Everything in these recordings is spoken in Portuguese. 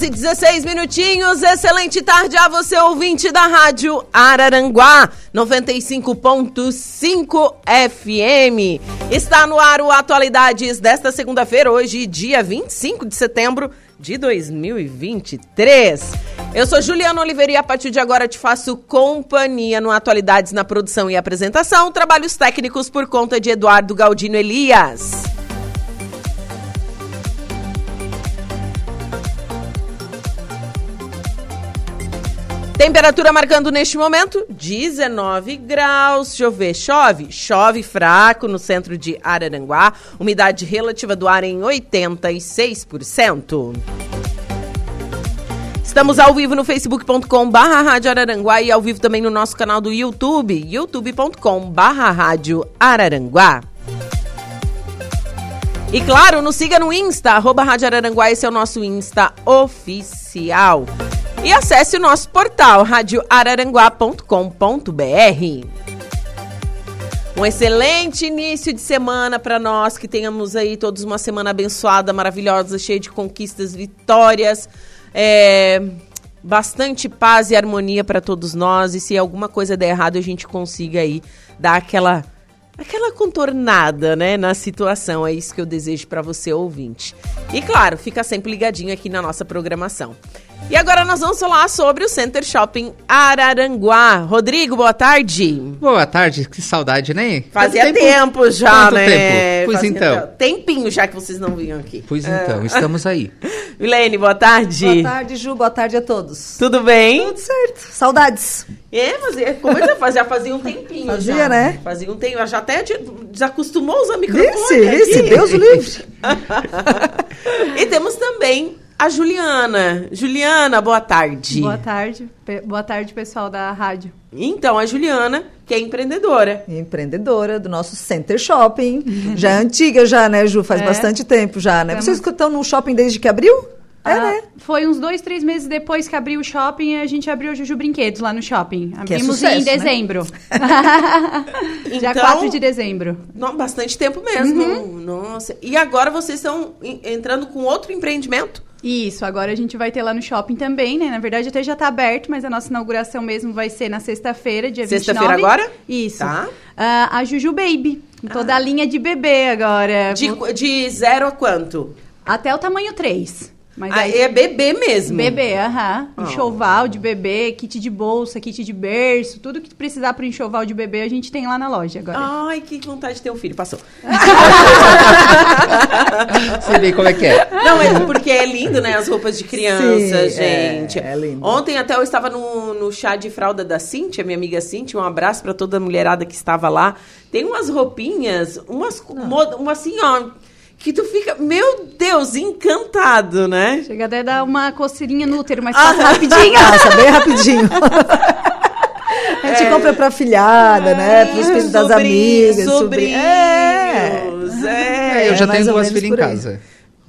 Horas e 16 minutinhos. Excelente tarde a você, ouvinte da Rádio Araranguá, 95.5 FM. Está no ar o Atualidades desta segunda-feira, hoje, dia 25 de setembro de 2023. Eu sou Juliana Oliveira e a partir de agora te faço companhia no Atualidades na produção e apresentação. Trabalhos técnicos por conta de Eduardo Galdino Elias. Temperatura marcando neste momento 19 graus. Deixa eu ver, chove? Chove fraco no centro de Araranguá. Umidade relativa do ar em 86%. Estamos ao vivo no facebook.com barra Rádio Araranguá e ao vivo também no nosso canal do YouTube, youtube.com barra Rádio Araranguá. E claro, nos siga no Insta, arroba Rádio Araranguá, esse é o nosso Insta oficial. E acesse o nosso portal radioararanguá.com.br. Um excelente início de semana para nós, que tenhamos aí todos uma semana abençoada, maravilhosa, cheia de conquistas, vitórias, é, bastante paz e harmonia para todos nós. E se alguma coisa der errado, a gente consiga aí dar aquela aquela contornada, né, na situação. É isso que eu desejo para você, ouvinte. E claro, fica sempre ligadinho aqui na nossa programação. E agora nós vamos falar sobre o Center Shopping Araranguá. Rodrigo, boa tarde. Boa tarde, que saudade, né? Fazia tempo, tempo, já, Quanto né? tempo? Pois Fazia então. Tempinho já que vocês não vinham aqui. Pois então, estamos aí. Milene, boa tarde. Boa tarde, Ju. Boa tarde a todos. Tudo bem? Tudo certo. Saudades. É, mas é, como eu já fazia, fazia um tempinho Fazia, já. né? Fazia um tempinho. Já até de- desacostumou a usar microfone vice, aqui. Deus livre. e temos também a Juliana. Juliana, boa tarde. Boa tarde. Boa tarde, pessoal da rádio. Então, a Juliana, que é empreendedora. Empreendedora do nosso Center Shopping. Já é antiga já, né, Ju? Faz É. bastante tempo já, né? Temos- Vocês estão no shopping desde que abriu? É, Ah, né? Foi uns dois, três meses depois que abriu o shopping, a gente abriu o Juju Brinquedos lá no shopping. É Abrimos sucesso, em né? dezembro. Dia Então- 4 de dezembro. Não, bastante tempo mesmo. Uhum. Nossa. E agora vocês estão en- entrando com outro empreendimento? Isso, agora a gente vai ter lá no shopping também, né? Na verdade, até já tá aberto, mas a nossa inauguração mesmo vai ser na sexta-feira, dia 29. Sexta-feira agora? Isso. Tá. Ah, a Juju Baby. Toda a linha de bebê agora. De, Vou- de zero a quanto? Até o tamanho 3. Mas Ah, aí é bebê mesmo. Bebê, aham. Oh. Enxoval de bebê, kit de bolsa, kit de berço, tudo que precisar pro enxoval de bebê a gente tem lá na loja agora. Ai, que vontade de ter um filho. Passou. Você vê como é que é. Não, é porque é lindo, né? As roupas de criança, Sim, gente. é, é lindo. Ontem até eu estava no, no chá de fralda da Cintia, minha amiga Cintia. Um abraço para toda a mulherada que estava lá. Tem umas roupinhas, umas, mo- uma assim, ó, que tu fica, meu Deus, encantado, né? Chega até a dar uma coceirinha no útero, mas Ah. passa rapidinho. Passa bem rapidinho. A gente compra pra filhada, né? Para os filhos das Sobrinhos, amigas. sobrinhos. É. Sobrinhos, É, é. eu já mais tenho duas filhas em casa.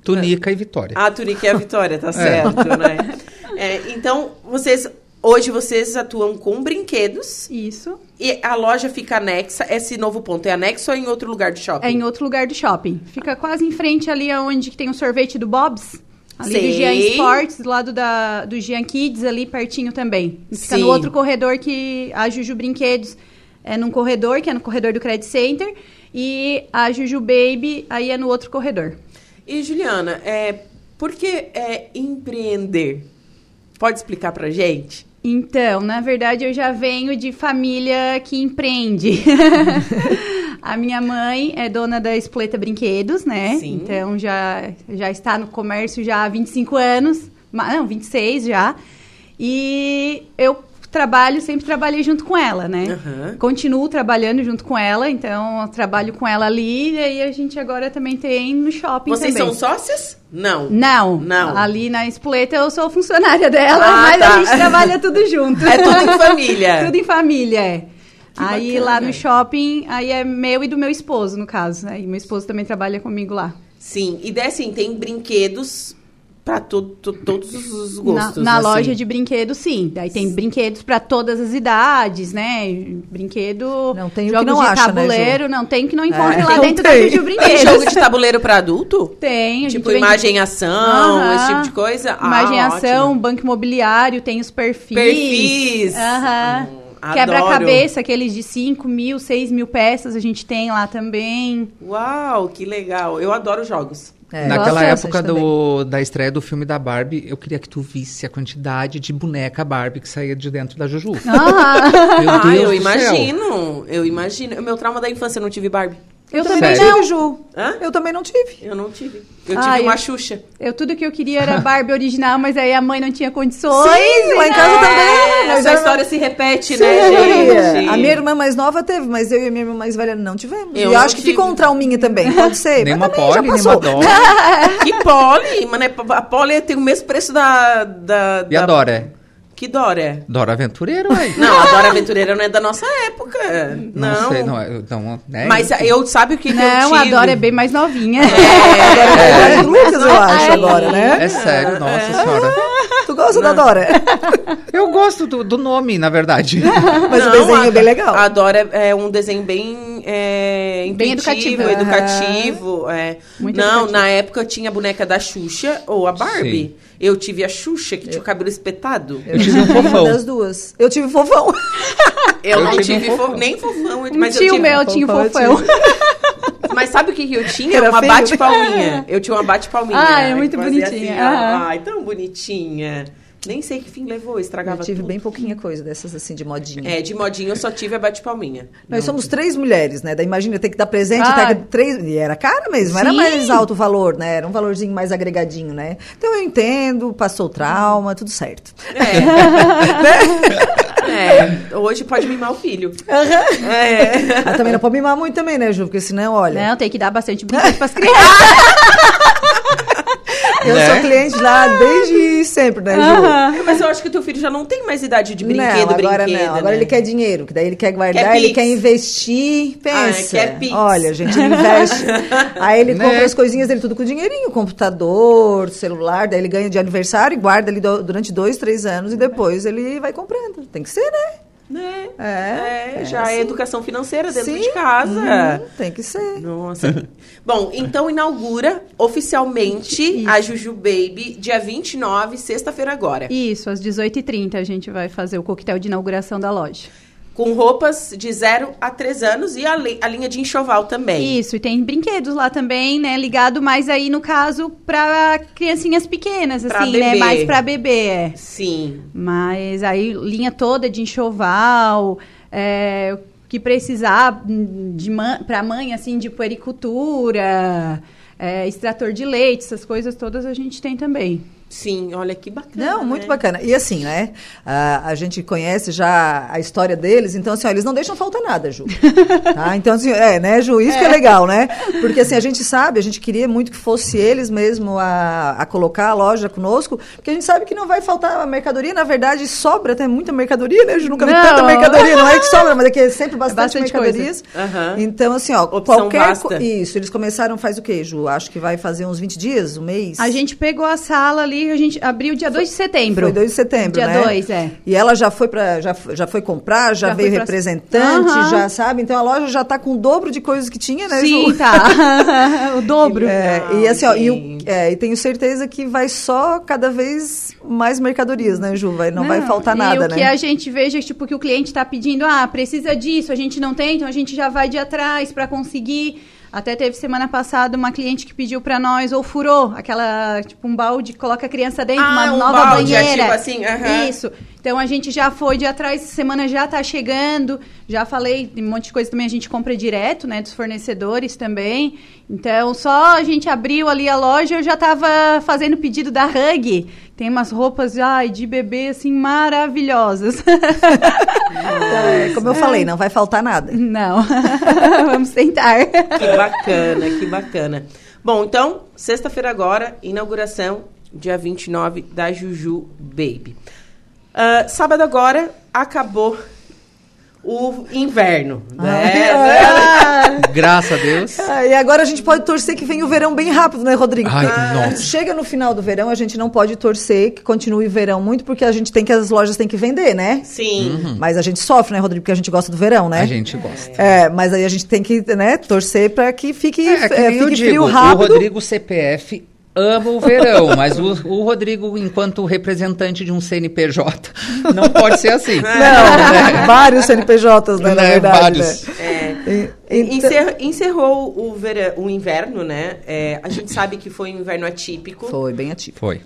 Tunica e Vitória. A Turique é a Vitória, tá certo, né? É, então, vocês, hoje vocês atuam com brinquedos Isso. e a loja fica anexa, esse novo ponto é anexo ou em outro lugar do shopping? É em outro lugar do shopping. Fica quase em frente ali onde que tem o sorvete do Bob's. Ali Sei. do Gian Sports, do lado da, do Gian Kids, ali pertinho também. Fica Sim. no outro corredor que a Juju Brinquedos é num corredor, que é no corredor do Credit Center, e a Juju Baby aí é no outro corredor. E Juliana, é, por que é empreender? Pode explicar pra gente? Então, na verdade, eu já venho de família que empreende. a minha mãe é dona da Espoleta Brinquedos, né? Sim. Então já, já está no comércio já há 25 anos. Não, 26 já. E eu trabalho, sempre trabalhei junto com ela, né? Aham. Continuo trabalhando junto com ela, então trabalho com ela ali e aí a gente agora também tem no shopping Vocês também. são sócias? Não. Não, Não. ali na Espoleta eu sou funcionária dela, Ah, mas tá. a gente trabalha tudo junto. É tudo em família. tudo em família, é. aí bacana. lá no shopping, aí é meu e do meu esposo, no caso, né? E meu esposo também trabalha comigo lá. Sim, e daí assim, tem brinquedos pra to- to- todos os Na, gostos. na assim. loja de brinquedos, sim. Daí tem brinquedos para todas as idades, né? Brinquedo. Não tem jogos não de acha, né, tabuleiro, não tem que não encontre É, lá não dentro tem. da Juju Tem jogo de tabuleiro pra adulto? Tem, Tipo, imagem e ação, Aham. esse tipo de coisa? Ah, Imagem e ação, ótimo. banco imobiliário, tem os perfis. Perfis. Aham. Hum, adoro. Quebra-cabeça, aqueles de 5 mil, 6 mil peças, a gente tem lá também. Uau, que legal. Eu adoro jogos. É, Naquela época do, da estreia do filme da Barbie, eu queria que tu visse a quantidade de boneca Barbie que saía de dentro da Juju. Ah, Meu ah, Deus eu do imagino. Eu imagino. O meu trauma da infância, eu não tive Barbie. Eu também Sério? não tive, Ju. Hã? Eu também não tive. Eu não tive. Eu Ah, tive eu- uma Xuxa. Eu, tudo que eu queria era Barbie original, mas aí a mãe não tinha condições. Sim, lá em casa também. É, mas essa eu- história se repete, Sim, né, gente? A minha irmã mais nova teve, mas eu e a minha irmã mais velha não tivemos. Eu e eu acho que tive. ficou um trauminha também. Pode ser. Nem mas uma poli, nem uma dó. Que Polly, mano, é- a Polly tem o mesmo preço da... da E a da- Dora? Que Dora? Dora Aventureira, ué. Não, a Dora Aventureira não é da nossa época. Não. sei, não, é- não né? Mas eu, sabe o que, que eu Não, a? Dora é bem mais novinha. É, é. Lucas, eu acho, agora, né? É sério, nossa senhora. Tu gosta da Dora? Eu gosto do, do nome, na verdade. Mas o Não, desenho a- é bem legal. A Dora é é um desenho bem, é, Bem educativo. educativo. é. Muito Não, educativo. na época eu tinha a boneca da Xuxa ou a Barbie. Eu tive a Xuxa, que tinha o cabelo espetado. Eu tive um Uma fofão. das duas. Eu tive fofão. Eu, Eu não tive tive, um fo- fofão. nem fofão, Um mas eu tio tive... meu tinha fofão, eu fofão. Mas sabe o que, que eu tinha? Era uma bate-palminha. Eu tinha uma bate-palminha. Ah, é muito bonitinha. Assim. Ai, tão bonitinha. Nem sei que fim levou, estragava Eu tive tudo. bem pouquinha coisa dessas assim de modinha. É, de modinha eu só tive a bate-palminha. Nós somos três mulheres, né? Daí imagina ter que dar presente, Ah. ter que três. E era cara mesmo, era Sim. mais alto o valor, né? Era um valorzinho mais agregadinho, né? Então eu entendo, passou o trauma, tudo certo. É, hoje pode mimar o filho. É. Mas também não pode mimar muito também, né, Ju? Porque senão, olha. Não, tem que dar bastante brinquedo pras crianças. Eu Né? sou cliente lá desde sempre, né, Ju? Mas eu acho que o teu filho já não tem mais idade de não, brinquedo, agora brinquedo, não. Agora né? ele quer dinheiro, que daí ele quer guardar, Quer ele quer investir. Ah, Pensa. quer Pix. Olha, gente, ele investe. Aí ele Né? compra as coisinhas dele tudo com dinheirinho, computador, celular, daí ele ganha de aniversário e guarda ali do- durante dois, três anos e depois ele vai comprando. Tem que ser, né? Né? É, É, é já assim. é educação financeira dentro Sim. de casa. Uhum, tem que ser. Nossa. Bom, então inaugura oficialmente a Juju Baby dia 29, sexta-feira agora. Isso, às 18h30 a gente vai fazer o coquetel de inauguração da loja. Com roupas de 0 a 3 anos e a, a linha de enxoval também. Isso, e tem brinquedos lá também, né? Ligado mais aí, no caso, pra criancinhas pequenas, Pra assim, né? bebê. Mais pra bebê, é. Sim. Mas aí, linha toda de enxoval, é, o que precisar de man, pra mãe, assim, de puericultura, é, extrator de leite, essas coisas todas a gente tem também. Sim, olha que bacana. Não, muito né? bacana. E assim, né? A, a gente conhece já a história deles, então assim, ó, eles não deixam faltar nada, Ju. Tá? Então, assim, é, né, Ju? Isso que é legal, né? Porque assim, a gente sabe, a gente queria muito que fosse eles mesmo a, a colocar a loja conosco, porque a gente sabe que não vai faltar mercadoria, na verdade, sobra até muita mercadoria, né? Ju nunca vi Não. tanta mercadoria, não é que sobra, mas é que é sempre bastante, bastante mercadorias. Aham. Então, assim, ó, Opção qualquer. vasta. co- Isso, eles começaram faz o quê, Ju? Acho que vai fazer uns 20 dias, um mês. A gente pegou a sala ali a gente abriu dia 2 de setembro. Foi 2 de setembro, Dia né? 2, é. E ela já foi para já, já foi comprar, já, Já veio pra- representante, Aham. já sabe? Então a loja já tá com o dobro de coisas que tinha, né, Sim, Ju? tá. o dobro. É, e assim, ó, e, o- é, e tenho certeza que vai só cada vez mais mercadorias, né, Ju? Vai, não, vai faltar e nada, o né? que a gente veja, tipo, que o cliente está pedindo, ah, precisa disso, a gente não tem, então a gente já vai de atrás para conseguir. Até teve semana passada uma cliente que pediu para nós, ou furou, aquela, tipo, um balde, coloca a criança dentro, Ah, uma um nova balde, é banheira. tipo assim, aham. Isso. Então a gente já foi de atrás, semana já tá chegando. Já falei, tem um monte de coisa também a gente compra direto, né, dos fornecedores também. Então só a gente abriu ali a loja, eu já tava fazendo pedido da Hug. Tem umas roupas, ai, de bebê assim maravilhosas. É, como eu falei, não vai faltar nada. Não. Vamos tentar. Que bacana, que bacana. Bom, então, sexta-feira agora, inauguração, dia 29, da Juju Baby. Ah, sábado agora, acabou o inverno, né? Graças a Deus. Ah, e agora a gente pode torcer que venha o verão bem rápido, né, Rodrigo? Ai. Chega no final do verão, a gente não pode torcer que continue o verão muito, porque a gente tem que, as lojas têm que vender, né? Sim. Mas a gente sofre, né, Rodrigo? Porque a gente gosta do verão, né? A gente gosta. É, mas aí a gente tem que, né, torcer para que fique, É, é, eu fique digo, frio o rápido. Rodrigo CPF ama o verão, mas o, o Rodrigo, enquanto representante de um CNPJ, não pode ser assim. Não, vários CNPJs, né, na Né, verdade. vários. Né? É. Então- Encer- encerrou o, vera- o inverno, né? É, a gente sabe que foi um inverno atípico. Foi bem ativo. Foi.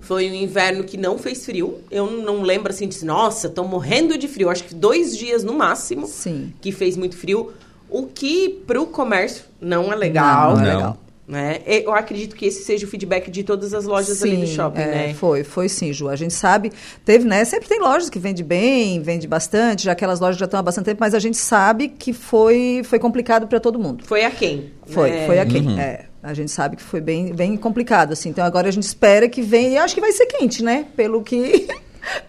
Foi um inverno que não fez frio. Eu não lembro assim de nossa, estão morrendo de frio. Acho que dois dias no máximo Sim. que fez muito frio. O que pro comércio não é legal. Não, não é legal. Né? Eu acredito que esse seja o feedback de todas as lojas ali do shopping, é, né? Foi, foi sim, Ju. A gente sabe, teve, né? Sempre tem lojas que vendem bem, vende bastante, já aquelas lojas já estão há bastante tempo, mas a gente sabe que foi, foi complicado para todo mundo. Foi a quem? Foi, né? foi aqui. É, a gente sabe que foi bem, bem complicado, assim. Então agora a gente espera que venha, e acho que vai ser quente, né? Pelo que.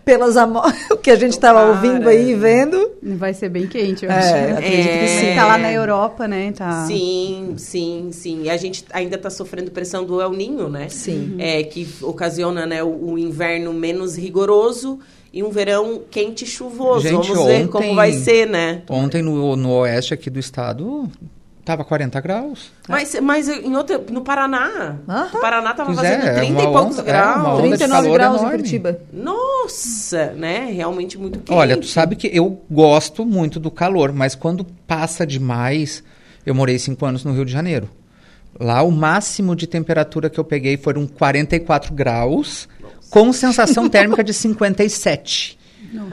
Pelas o que a gente estava ouvindo aí e vendo. Vai ser bem quente, eu É, acho. acredito que sim. Tá lá na Europa, né? Tá... Sim, sim, sim. E a gente ainda está sofrendo pressão do El Ninho, né? Sim. É, que ocasiona né, o, o inverno menos rigoroso e um verão quente e chuvoso. Gente, Vamos ver ontem- como vai ser, né? Ontem no, no oeste aqui do estado, tava 40 graus. Mas, mas em outra, no Paraná, Aham. no Paraná tava Pois é, fazendo é 30 uma e poucos onda- é, graus. onda de 39 calor graus em enorme. Curitiba. Nossa, né? Realmente muito quente. Olha, tu sabe que eu gosto muito do calor, mas quando passa demais, eu morei cinco anos no Rio de Janeiro. Lá o máximo de temperatura que eu peguei foram 44 graus, com sensação térmica de 57.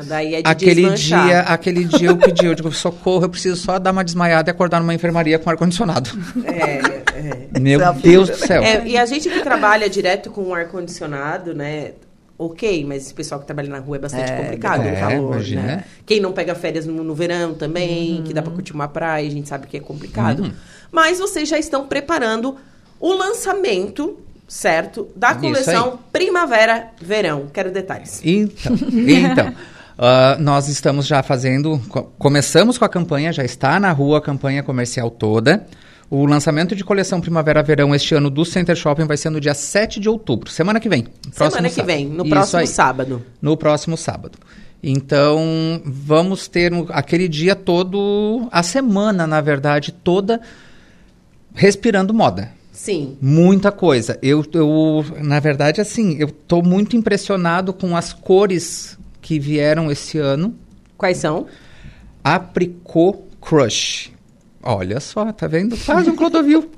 Daí é de Aquele desmanchar. dia, aquele dia eu pedi, eu digo, socorro, eu preciso só dar uma desmaiada e acordar numa enfermaria com ar-condicionado. É, Meu Desafio, Deus né? do céu. É, e a gente que trabalha direto com ar-condicionado, né? Ok, mas esse pessoal que trabalha na rua é bastante É, complicado é, no calor, imagina. né? Quem não pega férias no, no verão também, que dá Uhum. pra curtir uma praia, a gente sabe que é complicado. Mas vocês já estão preparando o lançamento, certo? Da coleção Primavera-Verão. Quero detalhes. Então, então ah, nós estamos já fazendo, co- começamos com a campanha, já está na rua a campanha comercial toda. O lançamento de coleção Primavera-Verão este ano do Center Shopping vai ser no dia 7 de outubro, semana que vem. Semana que sábado. vem, no Isso próximo aí, sábado. No próximo sábado. Então, vamos ter um- aquele dia todo, a semana, na verdade, toda respirando moda. Sim. Muita coisa. Eu, eu, na verdade, assim, eu tô muito impressionado com as cores que vieram esse ano. Quais são? Apricot Crush. Olha só, tá vendo? Quase um Clodovil.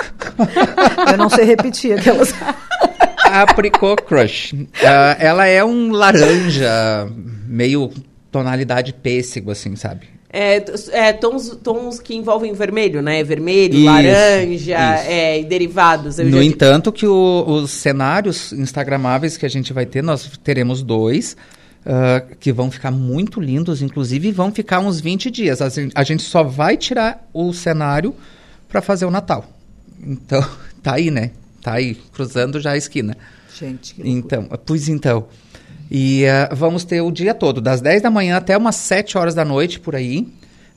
Eu não sei repetir aquelas. Apricot Crush. Ah, ela é um laranja, meio tonalidade pêssego, assim, sabe? É, é, tons, tons que envolvem vermelho, né? Vermelho, Isso, laranja isso. É, e derivados. Eu No já- entanto, que o- os cenários instagramáveis que a gente vai ter, nós teremos dois, ah, que vão ficar muito lindos, inclusive vão ficar uns 20 dias. A gen- a gente só vai tirar o cenário para fazer o Natal. Então, tá aí, né? Tá aí, cruzando já a esquina. Gente, que loucura. Então, pois então. E ah, vamos ter o dia todo, das 10 da manhã até umas 7 horas da noite por aí.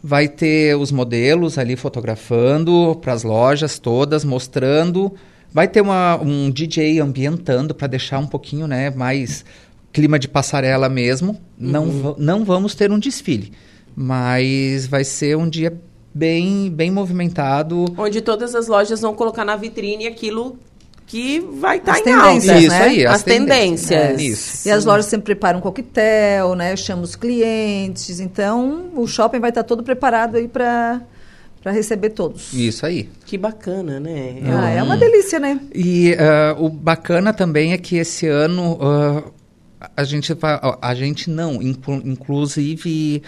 Vai ter os modelos ali fotografando para as lojas todas, mostrando Vai ter uma, um DJ ambientando para deixar um pouquinho, né, mais clima de passarela mesmo. Não, va- não vamos ter um desfile, mas vai ser um dia bem, bem movimentado. Onde todas as lojas vão colocar na vitrine aquilo que vai estar As em tendências, alta. né? Isso aí, As, as tendências. tendências. É, isso. E as lojas sempre preparam um coquetel, né? Chamam os clientes. Então, o shopping vai estar todo preparado aí para para receber todos. Isso aí. Que bacana, né? Ah, é uma delícia, né? E ah, o bacana também é que esse ano ah, a gente ó, a gente não, inclu- inclusive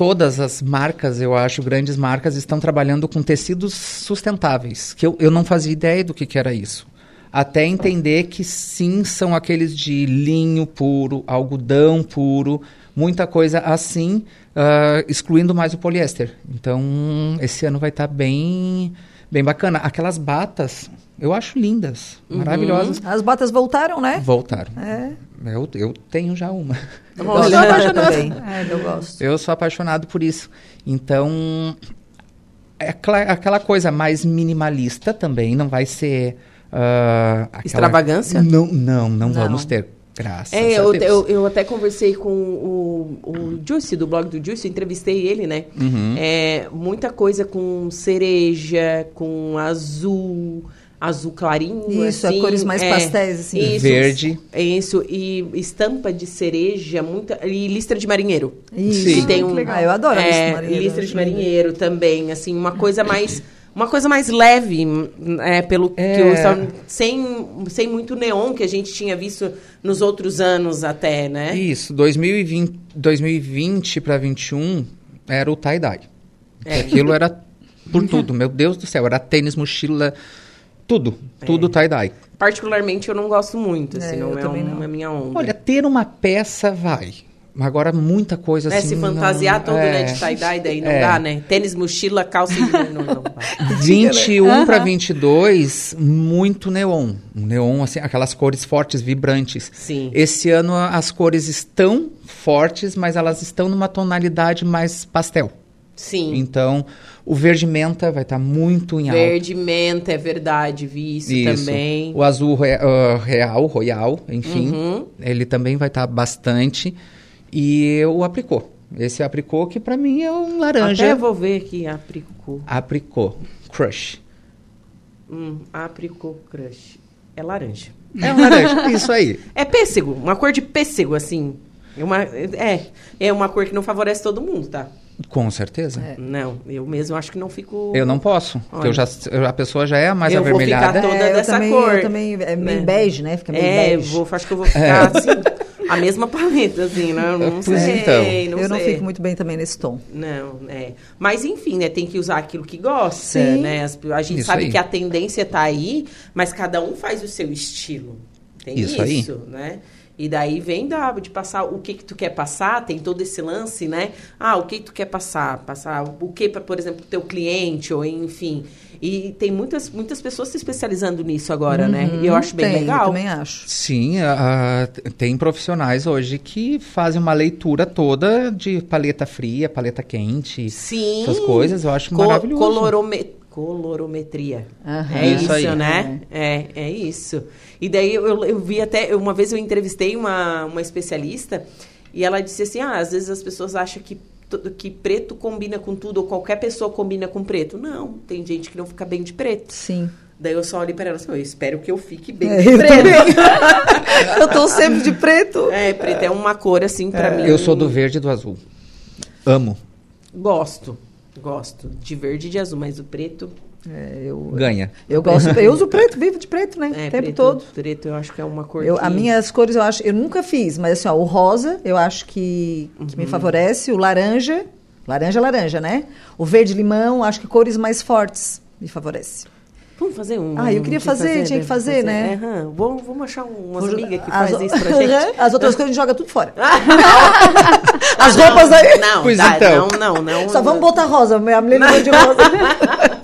todas as marcas, eu acho, grandes marcas estão trabalhando com tecidos sustentáveis, que eu, eu não fazia ideia do que, que era isso. Até entender que sim, são aqueles de linho puro, algodão puro, muita coisa assim, ah, excluindo mais o poliéster. Então, esse ano vai estar bem, bem bacana. Aquelas batas, eu acho lindas, maravilhosas. As botas voltaram, né? Voltaram. É. Eu, eu tenho já uma. Eu gosto apaixonada também. É, eu gosto. Eu sou apaixonado por isso. Então, é aquela, aquela coisa mais minimalista também, não vai ser. ah, aquela- Extravagância? Não, não, não, Não. vamos ter. Graças É, a eu, Deus. eu, eu até conversei com o, o Juicy, do blog do Juicy, entrevistei ele, né? Uhum. É, muita coisa com cereja, com azul, azul clarinho, Isso, assim. é cores mais é, pastéis, assim. Isso, Verde. É isso, e estampa de cereja, muita, e listra de marinheiro. Isso. Sim. Que tem um, Que legal. Ah, eu adoro a listra de marinheiro, listra de marinheiro também, assim, uma coisa mais... Uma coisa mais leve, é, pelo que É. eu estava- sem, sem muito neon que a gente tinha visto nos outros anos até, né? Isso, 2020, 2020 para 21 era o tie-dye. É. Aquilo era por tudo, meu Deus do céu. Era tênis, mochila, tudo. Tudo tie-dye. Particularmente eu não gosto muito, assim, É, não eu é uma não. minha onda. Olha, ter uma peça vai. Agora, muita coisa né, assim. se fantasiar não- todo, é. né, de tie-dye, daí não É. dá, né? Tênis, mochila, calça e... não, não, vai. 21 para 22, muito neon. Um Neon, assim, aquelas cores fortes, vibrantes. Sim. Esse ano as cores estão fortes, mas elas estão numa tonalidade mais pastel. Sim. Então, o verde menta vai estar muito em alta. Verde, menta, é verdade, vi isso, Isso. também. O azul re- ah, real, royal, enfim, Uhum. ele também vai estar bastante. E o apricot. Esse apricot que para mim é um laranja. Até vou ver aqui, apricot. Apricot, crush. Hum, apricot crush. É laranja. É um laranja, isso aí. É pêssego, uma cor de pêssego, assim. É uma, é, é uma cor que não favorece todo mundo, tá? Com certeza. Não, eu mesmo acho que não fico... Eu não posso, porque eu Olha. já, eu- a pessoa já é mais Eu vou avermelhada. ficar toda É, eu dessa também, cor, Eu também, é meio né? bege, né? Fica meio É, bege. vou, acho que eu vou ficar assim, a mesma paleta, assim, né? Não Pois sei, então. não eu não sei. fico muito bem também nesse tom. Não, é. Mas enfim, né? Tem que usar aquilo que gosta, Sim. né? As- a gente Isso sabe aí. que a tendência tá aí, mas cada um faz o seu estilo. Tem Isso aí. né? E daí vem da, de passar o que que tu quer passar, tem todo esse lance, né? Ah, o que que tu quer passar? Passar o que para, por exemplo, teu cliente, ou enfim. E tem muitas, muitas pessoas se especializando nisso agora, né? E eu acho bem Tem, Eu legal. também acho. Sim, a- a- tem profissionais hoje que fazem uma leitura toda de paleta fria, paleta quente, Sim. essas coisas. Eu acho Co- maravilhoso. colorome- colorometria. Aham. É Isso isso, aí. né? É, é isso. E daí eu, eu vi até, uma vez eu entrevistei uma, uma especialista e ela disse assim: ah, às vezes as pessoas acham que, que preto combina com tudo, ou qualquer pessoa combina com preto. Não, tem gente que não fica bem de preto. Sim. Daí eu só olhei pra ela assim: eu espero que eu fique bem É, de eu preto. eu tô sempre de preto. É, preto é uma cor assim pra mim. Eu sou do verde e do azul. Amo. Gosto. Gosto de verde e de azul, mas o preto. É, eu, Ganha. eu gosto. Eu uso preto, vivo de preto, né? É, o tempo preto, todo. Preto eu acho que é uma cor. Eu, que... a minhas cores eu acho, eu nunca fiz, mas assim, ó, o rosa eu acho que, que Uhum. me favorece, o laranja, laranja, laranja, né? O verde limão, acho que cores mais fortes me favorece. Vamos fazer um. Ah, eu queria tinha fazer, tinha que fazer, né? É, aham. vamos, vamos achar umas amigas que faz isso pra gente. As outras coisas a gente joga tudo fora. As roupas aí. Não, Pois tá, então. não, não, não. Só vamos botar rosa, a mulher não de rosa.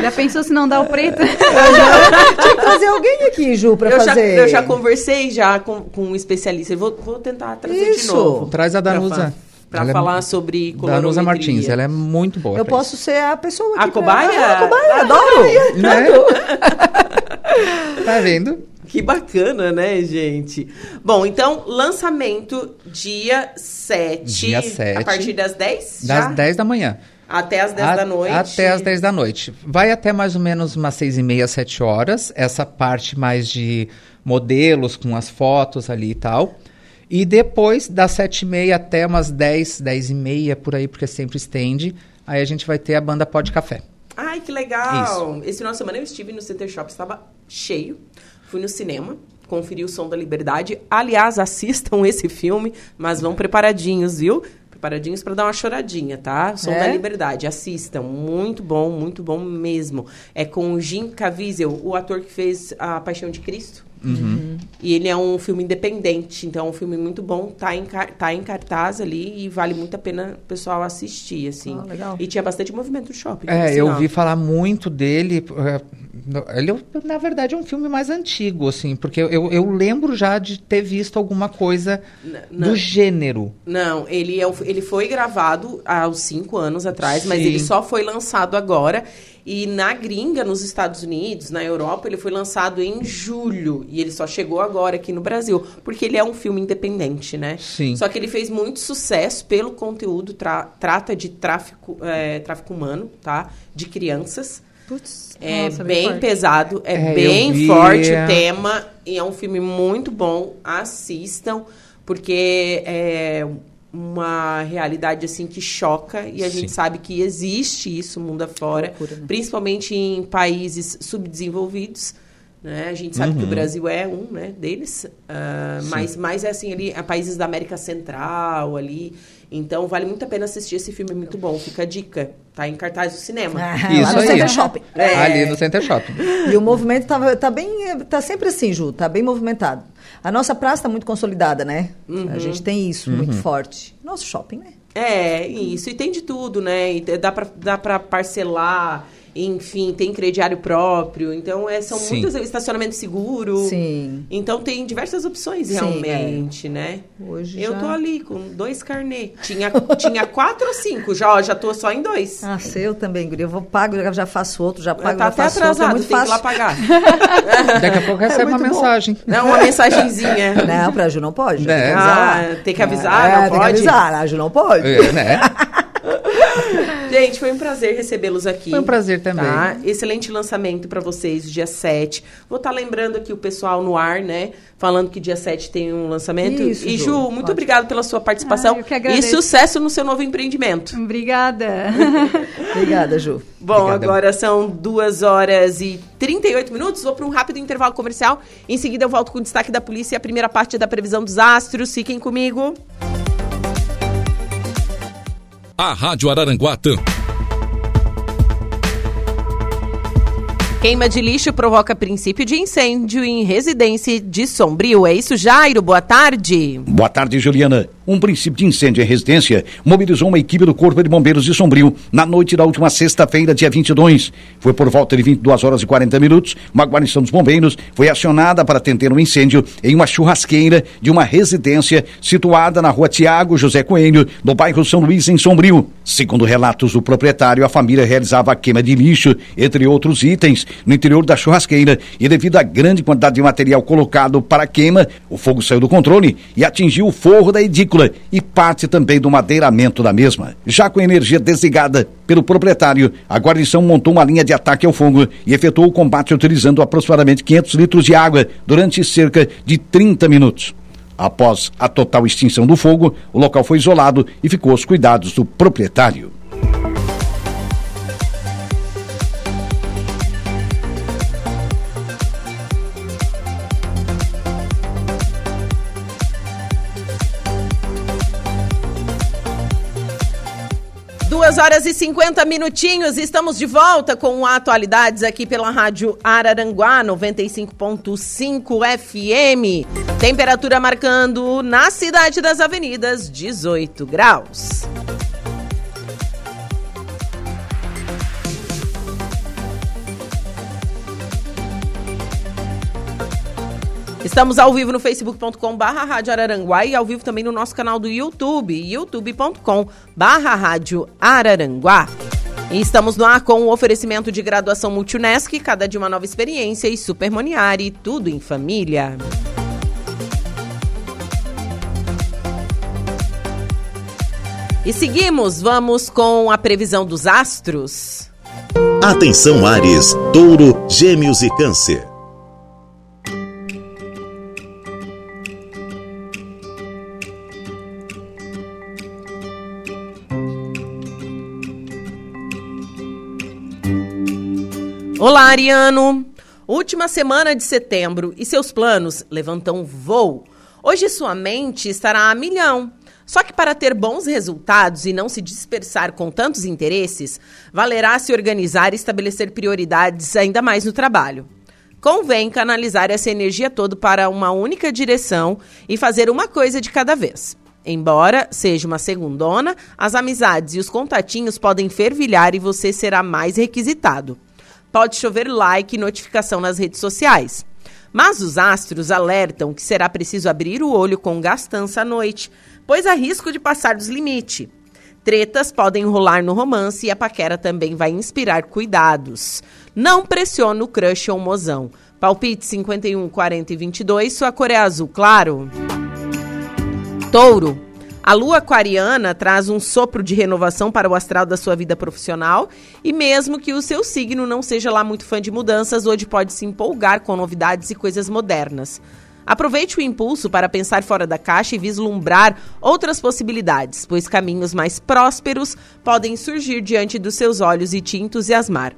Já pensou se não dá o preto? Tinha que trazer alguém aqui, Ju, pra eu já, fazer. eu já conversei já com, com um especialista. Eu vou, vou tentar trazer de Isso. novo. Traz a Danusa. para Ela é falar mu- sobre Da colorimetria. Nusa Martins, ela é muito boa. Eu posso ser a pessoa A aqui pra- cobaia? Ah, a cobaia, adoro. isso. Né? tá vendo? Que bacana, né, gente? Bom, então, lançamento dia 7. Dia 7. A partir das 10? Das já? 10 da manhã. Até as 10 A- da noite. Até as 10 da noite. Vai até mais ou menos umas 6 e meia, 7 horas. Essa parte mais de modelos com as fotos ali e tal. E depois, das 7 e meia até umas 10, 10 e meia, por aí, porque sempre estende. Aí a gente vai ter a banda Pó de Café. Ai, que legal! Esse final de semana eu estive no Center Shop, estava cheio. Fui no cinema, conferi o Som da Liberdade. Aliás, assistam esse filme, mas vão preparadinhos, viu? Preparadinhos para dar uma choradinha, tá? Som É? da Liberdade, assistam. Muito bom, muito bom mesmo. É com o Jim Caviezel, o ator que fez A Paixão de Cristo. E ele é um filme independente, então é um filme muito bom, tá em, tá em cartaz ali e vale muito a pena o pessoal assistir, assim. Ah, legal. E tinha bastante movimento no shopping. É, eu ouvi falar muito dele. é, Ele, na verdade, é um filme mais antigo, assim, porque eu, eu lembro já de ter visto alguma coisa N- do não. gênero. Não, ele, é, ele foi gravado há uns cinco anos atrás, mas Sim. ele só foi lançado agora. E na gringa, nos Estados Unidos, na Europa, ele foi lançado em julho. E ele só chegou agora aqui no Brasil. Porque ele é um filme independente, né? Sim. Só que ele fez muito sucesso pelo conteúdo, tra- trata de tráfico, é, tráfico humano, tá? De crianças. Putz. É Nossa, bem bem pesado, é, É, bem forte o tema. E é um filme muito bom. Assistam, porque é uma realidade assim que choca e a Sim. gente sabe que existe isso mundo afora, Loucura, né? principalmente em países subdesenvolvidos. Né? A gente sabe que o Brasil é um né, deles, ah, mas, mas é assim, ali, a países da América Central ali. Então vale muito a pena assistir esse filme, é muito bom. Fica a dica. Tá em cartaz do cinema. Ah, Isso lá no aí. Center Shopping. É. Ali no Center Shopping. E o movimento tá, tá bem, tá sempre assim, Ju, tá bem movimentado. A nossa praça tá muito consolidada, né? Uhum. A gente tem isso muito forte. Nosso shopping, né? É, isso. E tem de tudo, né? E dá pra, dá pra parcelar, enfim, tem crediário próprio. Então, é, são Sim. muitos estacionamento seguro. Sim. Então, tem diversas opções, Sim, realmente, né? Hoje Eu já- tô ali com dois carnê. Tinha, tinha quatro ou cinco, já, ó, já tô só em dois. Ah, eu também, guria. Eu vou pago, já faço outro, já pago, tá já até faço outro. É atrasado, muito tem que ir lá fácil. pagar. Daqui a pouco recebe uma muito bom. mensagem. Não, uma mensagenzinha. Não, pra Ju não pode. Tem que É. avisar lá. Ah, tem que avisar, É, não tem que pode? avisar, a Ju não pode. É, né? Gente, foi um prazer recebê-los aqui. Foi um prazer também. Tá? Excelente lançamento para vocês, dia 7. Vou estar lembrando aqui o pessoal no ar, né? Falando que dia 7 tem um lançamento. Isso, e Ju, Ju, muito pode. obrigada pela sua participação. Ah, eu que e sucesso no seu novo empreendimento. Obrigada. Obrigada, Ju. Bom, Obrigado. agora são 2 horas e 38 minutos. Vou para um rápido intervalo comercial. Em seguida, eu volto com o destaque da polícia e a primeira parte da previsão dos astros. Fiquem comigo. A Rádio Araranguá Queima de lixo provoca princípio de incêndio em residência de Sombrio. É isso, Jairo? Boa tarde. Boa tarde, Juliana. Um princípio de incêndio em residência mobilizou uma equipe do Corpo de Bombeiros de Sombrio na noite da última sexta-feira, dia 22. Foi por volta de 22 horas e 40 minutos. Uma guarnição dos bombeiros foi acionada para atender um incêndio em uma churrasqueira de uma residência situada na rua Tiago José Coelho, no bairro São Luís, em Sombrio. Segundo relatos do proprietário, a família realizava a queima de lixo, entre outros itens, no interior da churrasqueira e devido à grande quantidade de material colocado para a queima, o fogo saiu do controle e atingiu o forro da edícula e parte também do madeiramento da mesma. Já com a energia desligada pelo proprietário, a guarnição montou uma linha de ataque ao fogo e efetuou o combate utilizando aproximadamente 500 litros de água durante cerca de 30 minutos. Após a total extinção do fogo, o local foi isolado e ficou aos cuidados do proprietário. Duas horas e 50 minutinhos, estamos de volta com atualidades aqui pela Rádio Araranguá 95.5 FM. Temperatura marcando na cidade das avenidas 18 graus. Estamos ao vivo no facebook.com barra Rádio Araranguá e ao vivo também no nosso canal do YouTube, youtube.com barra Rádio Araranguá. E estamos no ar com o oferecimento de graduação Multunesc, cada de uma nova experiência e Supermoniari, tudo em família. E seguimos, vamos com a previsão dos astros. Atenção Ares, Touro, Gêmeos e Câncer. Olá, Ariano! Última semana de setembro e seus planos levantam voo. Hoje sua mente estará a milhão. Só que para ter bons resultados e não se dispersar com tantos interesses, valerá se organizar e estabelecer prioridades ainda mais no trabalho. Convém canalizar essa energia toda para uma única direção e fazer uma coisa de cada vez. Embora seja uma segundona, as amizades e os contatinhos podem fervilhar e você será mais requisitado. Pode chover like e notificação nas redes sociais. Mas os astros alertam que será preciso abrir o olho com gastança à noite, pois há risco de passar dos limites. Tretas podem rolar no romance e a paquera também vai inspirar cuidados. Não pressione o crush ou mozão. Palpite 51, 40 e 22, sua cor é azul claro. Touro. A lua aquariana traz um sopro de renovação para o astral da sua vida profissional e mesmo que o seu signo não seja lá muito fã de mudanças, hoje pode se empolgar com novidades e coisas modernas. Aproveite o impulso para pensar fora da caixa e vislumbrar outras possibilidades, pois caminhos mais prósperos podem surgir diante dos seus olhos e te entusiasmar.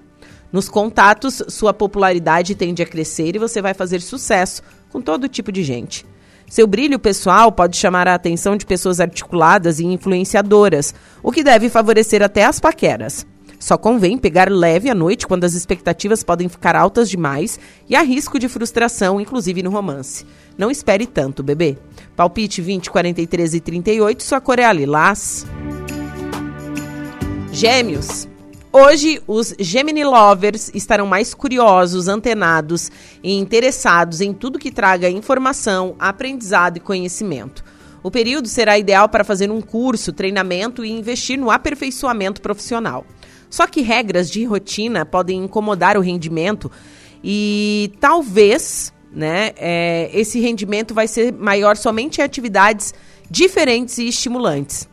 Nos contatos, sua popularidade tende a crescer e você vai fazer sucesso com todo tipo de gente. Seu brilho pessoal pode chamar a atenção de pessoas articuladas e influenciadoras, o que deve favorecer até as paqueras. Só convém pegar leve à noite quando as expectativas podem ficar altas demais e há risco de frustração, inclusive no romance. Não espere tanto, bebê. Palpite 20, 43 e 38, sua cor é lilás. Gêmeos. Hoje, os Gemini Lovers estarão mais curiosos, antenados e interessados em tudo que traga informação, aprendizado e conhecimento. O período será ideal para fazer um curso, treinamento e investir no aperfeiçoamento profissional. Só que regras de rotina podem incomodar o rendimento e talvez né, é, esse rendimento vai ser maior somente em atividades diferentes e estimulantes.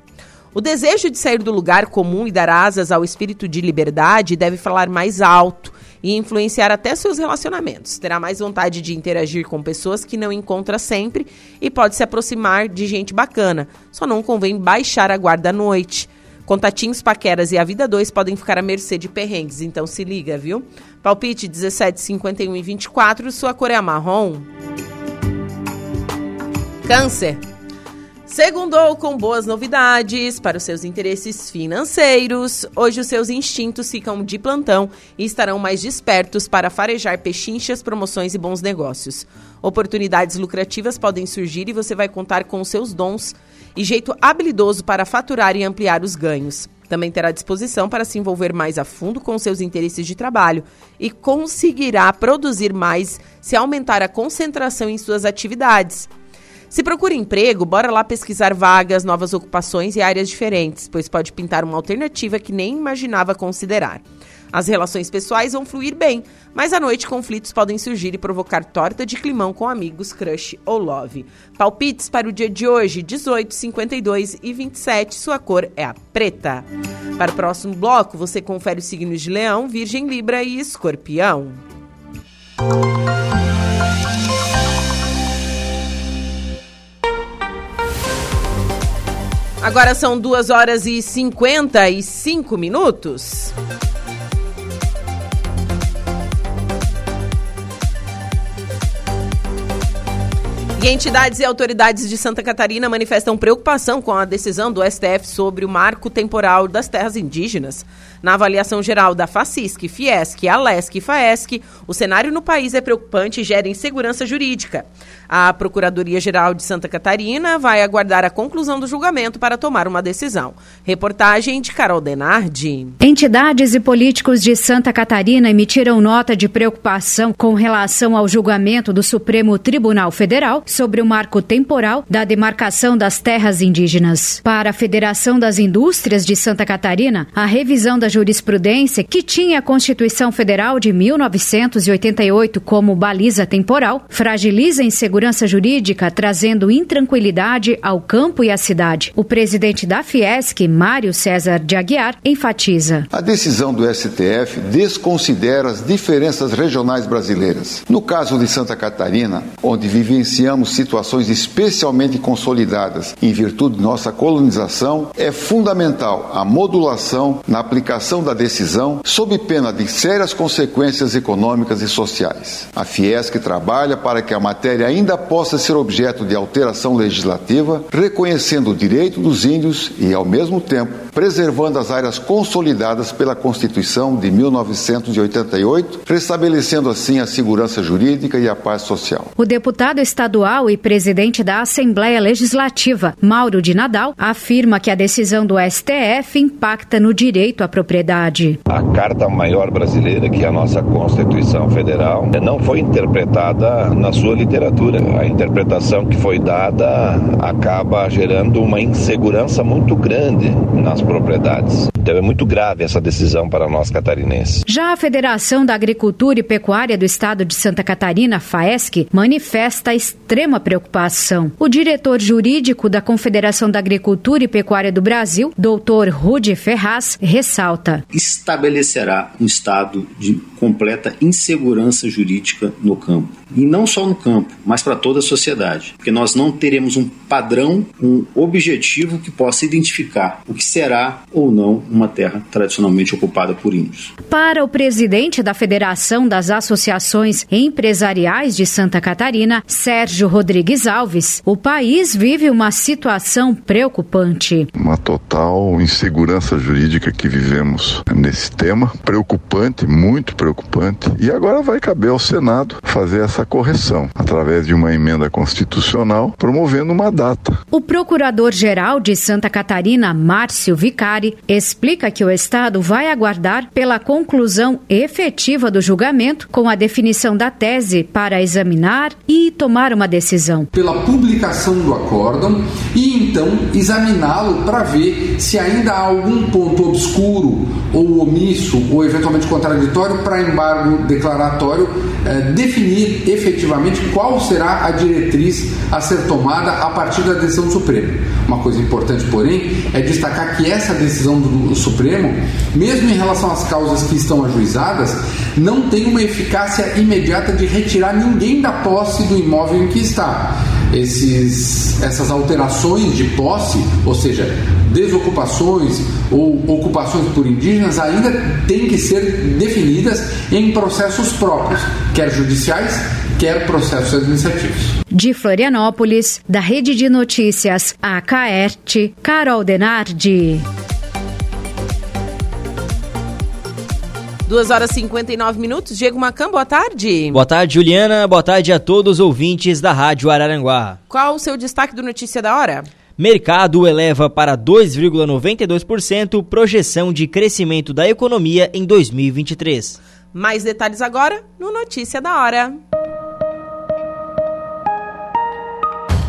O desejo de sair do lugar comum e dar asas ao espírito de liberdade deve falar mais alto e influenciar até seus relacionamentos. Terá mais vontade de interagir com pessoas que não encontra sempre e pode se aproximar de gente bacana. Só não convém baixar a guarda à noite. Contatinhos, paqueras e a vida 2 podem ficar à mercê de perrengues, então se liga, viu? Palpite 17, 51 e 24, sua cor é marrom. Câncer. Segundou com boas novidades para os seus interesses financeiros. Hoje os seus instintos ficam de plantão e estarão mais despertos para farejar pechinchas, promoções e bons negócios. Oportunidades lucrativas podem surgir e você vai contar com os seus dons e jeito habilidoso para faturar e ampliar os ganhos. Também terá disposição para se envolver mais a fundo com seus interesses de trabalho e conseguirá produzir mais se aumentar a concentração em suas atividades. Se procura emprego, bora lá pesquisar vagas, novas ocupações e áreas diferentes, pois pode pintar uma alternativa que nem imaginava considerar. As relações pessoais vão fluir bem, mas à noite conflitos podem surgir e provocar torta de climão com amigos, crush ou love. Palpites para o dia de hoje, 18, 52 e 27. Sua cor é a preta. Para o próximo bloco, você confere os signos de Leão, Virgem, Libra e Escorpião. Agora são 2 horas e 55 minutos. E entidades e autoridades de Santa Catarina manifestam preocupação com a decisão do STF sobre o marco temporal das terras indígenas. Na avaliação geral da FACISC, Fiesc, Alesc e FAESC, o cenário no país é preocupante e gera insegurança jurídica. A Procuradoria-Geral de Santa Catarina vai aguardar a conclusão do julgamento para tomar uma decisão. Reportagem de Carol Denardi. Entidades e políticos de Santa Catarina emitiram nota de preocupação com relação ao julgamento do Supremo Tribunal Federal sobre o marco temporal da demarcação das terras indígenas. Para a Federação das Indústrias de Santa Catarina, a revisão da jurisprudência, que tinha a Constituição Federal de 1988 como baliza temporal, fragiliza a insegurança jurídica, trazendo intranquilidade ao campo e à cidade. O presidente da Fiesc, Mário César de Aguiar, enfatiza. A decisão do STF desconsidera as diferenças regionais brasileiras. No caso de Santa Catarina, onde vivenciamos situações especialmente consolidadas em virtude de nossa colonização, é fundamental a modulação na aplicação da decisão, sob pena de sérias consequências econômicas e sociais. A Fiesc trabalha para que a matéria ainda possa ser objeto de alteração legislativa, reconhecendo o direito dos índios e, ao mesmo tempo, preservando as áreas consolidadas pela Constituição de 1988, restabelecendo assim a segurança jurídica e a paz social. O deputado estadual e presidente da Assembleia Legislativa, Mauro de Nadal, afirma que a decisão do STF impacta no direito à propriedade. A Carta Maior Brasileira, que é a nossa Constituição Federal, não foi interpretada na sua literatura. A interpretação que foi dada acaba gerando uma insegurança muito grande nas propriedades. Então é muito grave essa decisão para nós catarinenses. Já a Federação da Agricultura e Pecuária do Estado de Santa Catarina, FAESC, manifesta extrema preocupação. O diretor jurídico da Confederação da Agricultura e Pecuária do Brasil, doutor Rudy Ferraz, ressalta: estabelecerá um estado de completa insegurança jurídica no campo. E não só no campo, mas para toda a sociedade. Porque nós não teremos um padrão, um objetivo que possa identificar o que será ou não uma terra tradicionalmente ocupada por índios. Para o presidente da Federação das Associações Empresariais de Santa Catarina, Sérgio Rodrigues Alves, o país vive uma situação preocupante. Uma total insegurança jurídica que vivemos nesse tema, preocupante, muito preocupante. E agora vai caber ao Senado fazer essa correção através de uma emenda constitucional promovendo uma data. O procurador-geral de Santa Catarina, Márcio Vicari, explica que o Estado vai aguardar pela conclusão efetiva do julgamento com a definição da tese para examinar e tomar uma decisão. Pela publicação do acórdão e então examiná-lo para ver se ainda há algum ponto obscuro ou omisso ou eventualmente contraditório para embargo declaratório eh, definir efetivamente qual será a diretriz a ser tomada a partir da decisão do Supremo. Uma coisa importante, porém, é destacar que essa decisão do Supremo, mesmo em relação às causas que estão ajuizadas, não tem uma eficácia imediata de retirar ninguém da posse do imóvel em que está. Esses, essas alterações de posse, ou seja, desocupações ou ocupações por indígenas, ainda têm que ser definidas em processos próprios, quer judiciais, quer processos administrativos. De Florianópolis, da Rede de Notícias AKERT, Carol Denardi. 2 horas e 59 minutos. Diego Macan, boa tarde. Boa tarde, Juliana. Boa tarde a todos os ouvintes da Rádio Araranguá. Qual o seu destaque do Notícia da Hora? Mercado eleva para 2,92% projeção de crescimento da economia em 2023. Mais detalhes agora no Notícia da Hora.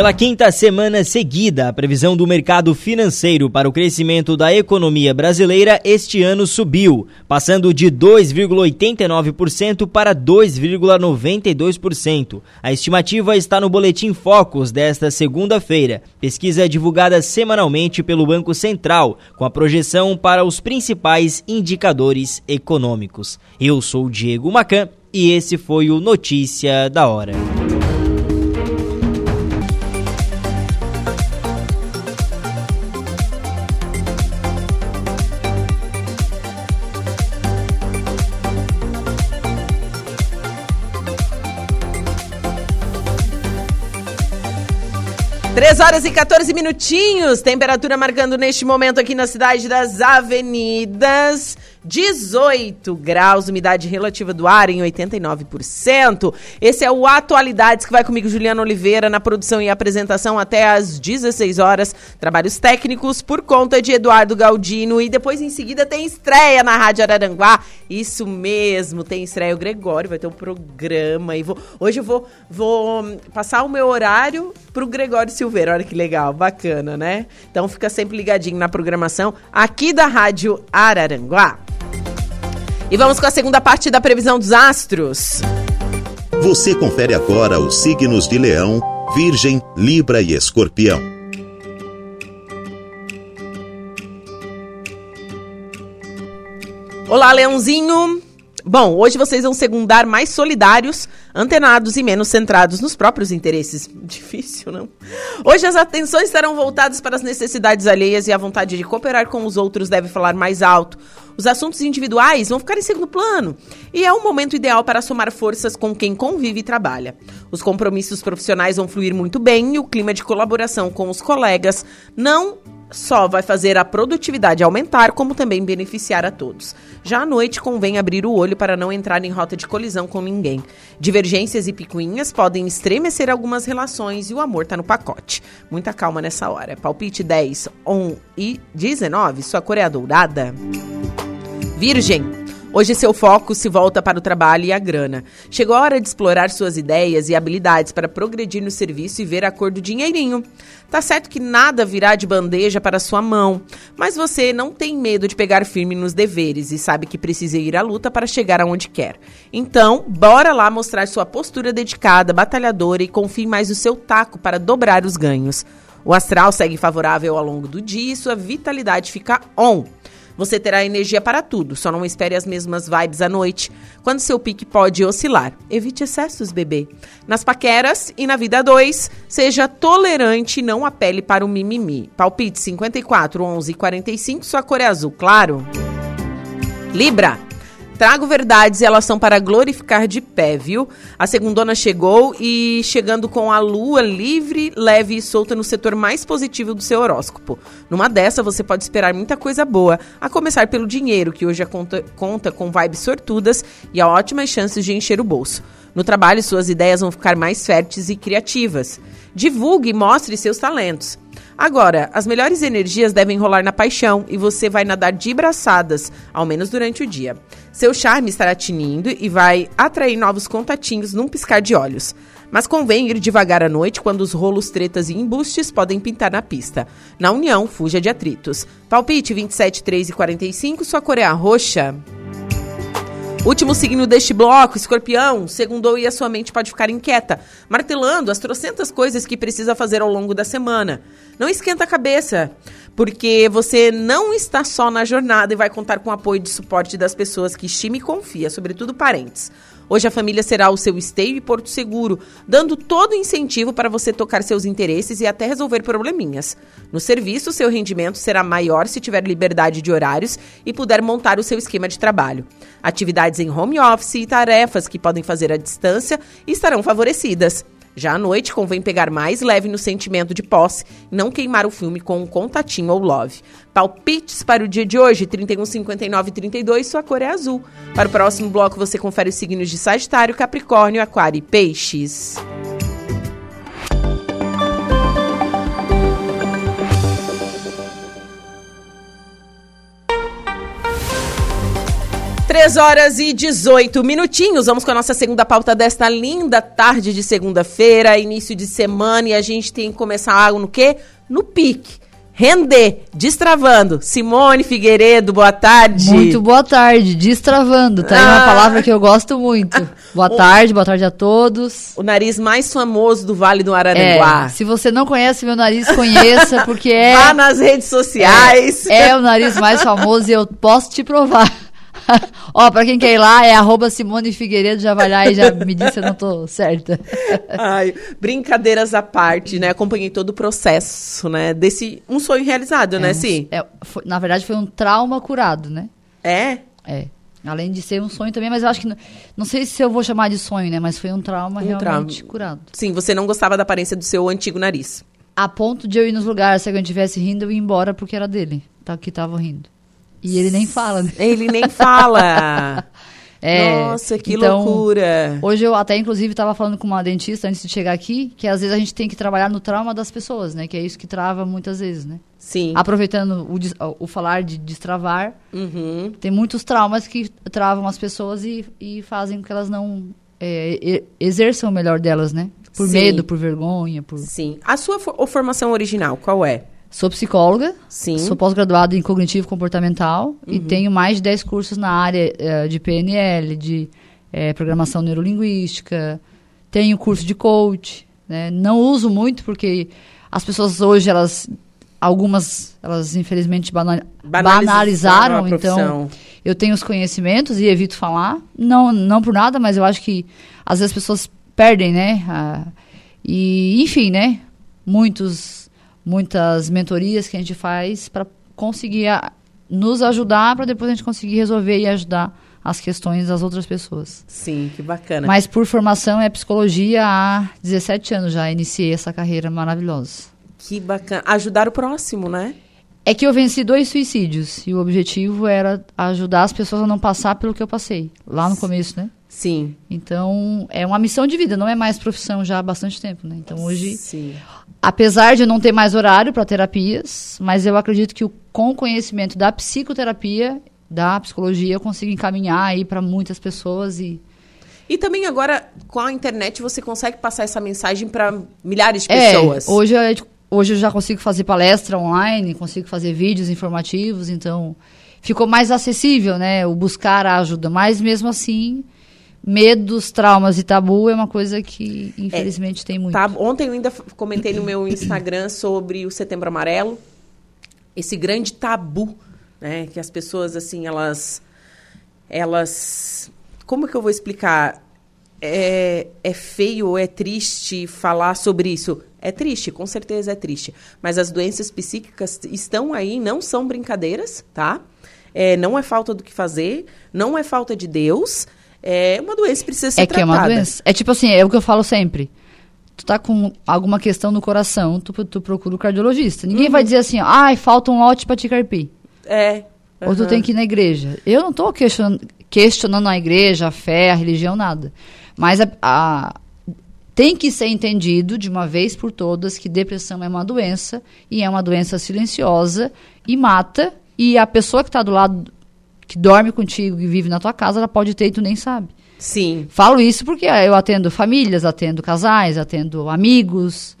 Pela quinta semana seguida, a previsão do mercado financeiro para o crescimento da economia brasileira este ano subiu, passando de 2,89% para 2,92%. A estimativa está no Boletim Focus desta segunda-feira, pesquisa divulgada semanalmente pelo Banco Central, com a projeção para os principais indicadores econômicos. Eu sou Diego Macan e esse foi o Notícia da Hora. 3 horas e 14 minutinhos. Temperatura marcando neste momento aqui na cidade das avenidas. 18 graus, umidade relativa do ar em 89%. Esse é o Atualidades que vai comigo, Juliana Oliveira, na produção e apresentação até às 16 horas. Trabalhos técnicos por conta de Eduardo Galdino. E depois, em seguida, tem estreia na Rádio Araranguá. Isso mesmo, tem estreia. O Gregório vai ter um programa. E vou, hoje eu vou, vou passar o meu horário pro Gregório Silveira. Olha que legal, bacana, né? Então fica sempre ligadinho na programação aqui da Rádio Araranguá. E vamos com a segunda parte da previsão dos astros. Você confere agora os signos de Leão, Virgem, Libra e Escorpião. Olá, Leãozinho! Bom, hoje vocês vão segundar mais solidários, antenados e menos centrados nos próprios interesses. Difícil, não? Hoje as atenções estarão voltadas para as necessidades alheias e a vontade de cooperar com os outros deve falar mais alto. Os assuntos individuais vão ficar em segundo plano e é um momento ideal para somar forças com quem convive e trabalha. Os compromissos profissionais vão fluir muito bem e o clima de colaboração com os colegas não só vai fazer a produtividade aumentar, como também beneficiar a todos. Já à noite, convém abrir o olho para não entrar em rota de colisão com ninguém. Divergências e picuinhas podem estremecer algumas relações e o amor tá no pacote. Muita calma nessa hora. Palpite 10, 1 e 19, sua cor é a dourada. Virgem. Hoje seu foco se volta para o trabalho e a grana. Chegou a hora de explorar suas ideias e habilidades para progredir no serviço e ver a cor do dinheirinho. Tá certo que nada virá de bandeja para sua mão, mas você não tem medo de pegar firme nos deveres e sabe que precisa ir à luta para chegar aonde quer. Então, bora lá mostrar sua postura dedicada, batalhadora e confie mais no seu taco para dobrar os ganhos. O astral segue favorável ao longo do dia e sua vitalidade fica on. Você terá energia para tudo, só não espere as mesmas vibes à noite, quando seu pique pode oscilar. Evite excessos, bebê. Nas paqueras e na vida 2, seja tolerante e não apele para o mimimi. Palpite 54, 11 e 45, sua cor é azul, claro. Libra. Trago verdades e elas são para glorificar de pé, viu? A segundona chegou e chegando com a lua livre, leve e solta no setor mais positivo do seu horóscopo. Numa dessa, você pode esperar muita coisa boa, a começar pelo dinheiro, que hoje conta, conta com vibes sortudas e há ótimas chances de encher o bolso. No trabalho, suas ideias vão ficar mais férteis e criativas. Divulgue e mostre seus talentos. Agora, as melhores energias devem rolar na paixão e você vai nadar de braçadas, ao menos durante o dia. Seu charme estará tinindo e vai atrair novos contatinhos num piscar de olhos. Mas convém ir devagar à noite quando os rolos, tretas e embustes podem pintar na pista. Na união, fuja de atritos. Palpite 27, 3 e 45, sua cor é a roxa. Último signo deste bloco, escorpião, segundou e a sua mente pode ficar inquieta, martelando as trocentas coisas que precisa fazer ao longo da semana. Não esquenta a cabeça, porque você não está só na jornada e vai contar com o apoio e suporte das pessoas que estima e confia, sobretudo parentes. Hoje a família será o seu esteio e porto seguro, dando todo o incentivo para você tocar seus interesses e até resolver probleminhas. No serviço, seu rendimento será maior se tiver liberdade de horários e puder montar o seu esquema de trabalho. Atividades em home office e tarefas que podem fazer à distância estarão favorecidas. Já à noite, convém pegar mais leve no sentimento de posse não queimar o filme com um contatinho ou love. Palpites para o dia de hoje, 31, 59 e 32, sua cor é azul. Para o próximo bloco, você confere os signos de Sagitário, Capricórnio, Aquário e Peixes. 3 horas e 18 minutinhos. Vamos com a nossa segunda pauta desta linda tarde de segunda-feira, início de semana, e a gente tem que começar algo no quê? No pique. Render, destravando. Simone Figueiredo, boa tarde. Muito boa tarde, destravando. Tá aí uma Ah. palavra que eu gosto muito. Boa O- tarde, boa tarde a todos. O nariz mais famoso do Vale do É, Araranguá. se você não conhece meu nariz, conheça, porque é. Vá nas redes sociais. É, é o nariz mais famoso e eu posso te provar. Ó, pra quem quer ir lá, é arroba Simone Figueiredo, já vai lá e já me diz se eu não tô certa. Ai, brincadeiras à parte, né? Acompanhei todo o processo, né? Desse um sonho realizado, né, um- Sim? é, foi- na verdade, foi um trauma curado, né? É? É. Além de ser um sonho também, mas eu acho que. Não, não sei se eu vou chamar de sonho, né? Mas foi um trauma Um realmente trauma. curado. Sim, você não gostava da aparência do seu antigo nariz. A ponto de eu ir nos lugares, se alguém estivesse rindo, eu ia embora porque era dele, tá, que tava rindo. E ele nem fala, né? Ele nem fala. É, Nossa, que então, loucura. Hoje eu até, inclusive, estava falando com uma dentista antes de chegar aqui, que às vezes a gente tem que trabalhar no trauma das pessoas, né? Que é isso que trava muitas vezes, né? Sim. Aproveitando o, o falar de destravar, Uhum. tem muitos traumas que travam as pessoas e, e fazem com que elas não é, exerçam o melhor delas, né? Por Sim. medo, por vergonha, por... Sim. A sua fo- ou formação original, qual é? Sou psicóloga, Sim. sou pós-graduada em cognitivo comportamental e Uhum. tenho mais de 10 cursos na área eh, de PNL, de eh, programação neurolinguística, tenho curso de coach, né? Não uso muito porque as pessoas hoje, elas algumas, elas infelizmente bana- Banalizaram então eu tenho os conhecimentos e evito falar, não não por nada, mas eu acho que às vezes as pessoas perdem, né? a- e enfim, né? Muitos muitas mentorias que a gente faz para conseguir a- nos ajudar para depois a gente conseguir resolver e ajudar as questões das outras pessoas. Sim, que bacana. Mas por formação é psicologia há 17 anos já iniciei essa carreira maravilhosa. Que bacana. Ajudar o próximo, né? É que eu venci dois suicídios e o objetivo era ajudar as pessoas a não passar pelo que eu passei lá no começo, né? Sim. Então, é uma missão de vida, não é mais profissão já há bastante tempo, né? Então, hoje, Sim. apesar de não ter mais horário para terapias, mas eu acredito que o, com o conhecimento da psicoterapia, da psicologia, eu consigo encaminhar aí para muitas pessoas e E também agora, com a internet, você consegue passar essa mensagem para milhares de É, pessoas. hoje, eu, hoje eu já consigo fazer palestra online, consigo fazer vídeos informativos, então ficou mais acessível, né? O buscar a ajuda. Mas mesmo assim, medos, traumas e tabu é uma coisa que infelizmente tem muito. Tá, ontem eu ainda comentei no meu Instagram sobre o Setembro Amarelo, esse grande tabu, né? Que as pessoas, assim, elas. Elas. Como que eu vou explicar? É, é feio ou é triste falar sobre isso? É triste, com certeza é triste. Mas as doenças psíquicas estão aí, não são brincadeiras, tá? É, não é falta do que fazer, não é falta de Deus. É uma doença que precisa ser É que é tratada. uma doença. É tipo assim, é o que eu falo sempre. Tu tá com alguma questão no coração, tu, tu procura o cardiologista. Ninguém Uhum. vai dizer assim, ai, falta um lote pra te carpir. É. Ou tu tem que ir na igreja. Eu não estou questionando, questionando a igreja, a fé, a religião, nada. Mas a- a- tem que ser entendido de uma vez por todas que depressão é uma doença e é uma doença silenciosa e mata. E a pessoa que está do lado, que dorme contigo e vive na tua casa, ela pode ter e tu nem sabe. Sim. Falo isso porque ah, eu atendo famílias, atendo casais, atendo amigos.